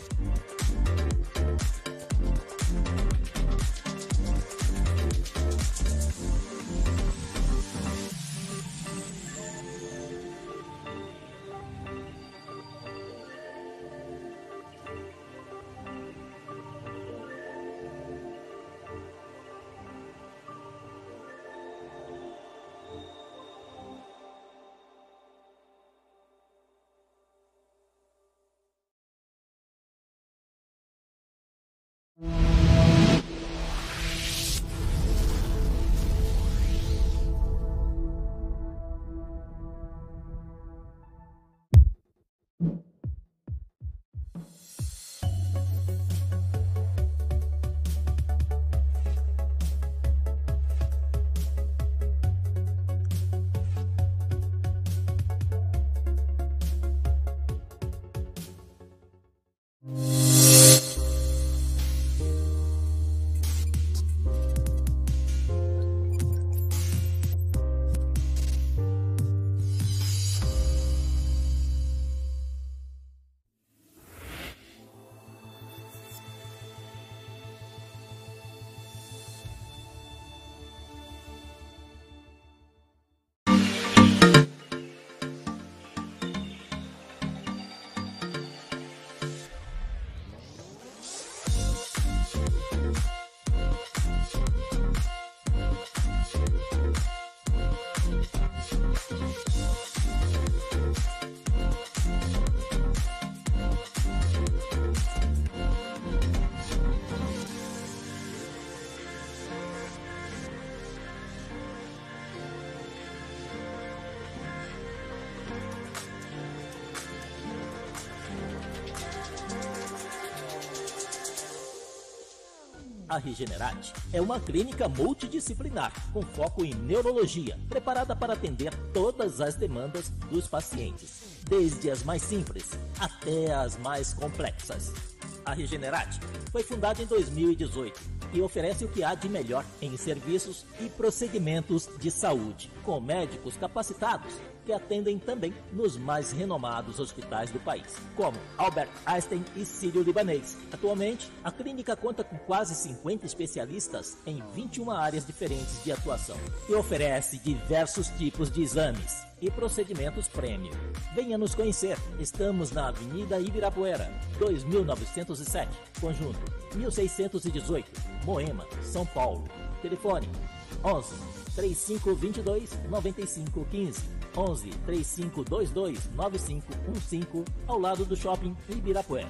A: Regenerate é uma clínica multidisciplinar com foco em neurologia, preparada para atender todas as demandas dos pacientes, desde as mais simples até as mais complexas. A Regenerate foi fundada em 2018 e oferece o que há de melhor em serviços e procedimentos de saúde, com médicos capacitados que atendem também nos mais renomados hospitais do país, como Albert Einstein e Sírio-Libanês. Atualmente, a clínica conta com quase 50 especialistas em 21 áreas diferentes de atuação e oferece diversos tipos de exames e procedimentos premium. Venha nos conhecer. Estamos na Avenida Ibirapuera, 2907, conjunto 1618, Moema, São Paulo. Telefone 11 3522 9515 11 3522 9515 ao lado do shopping Ibirapuera.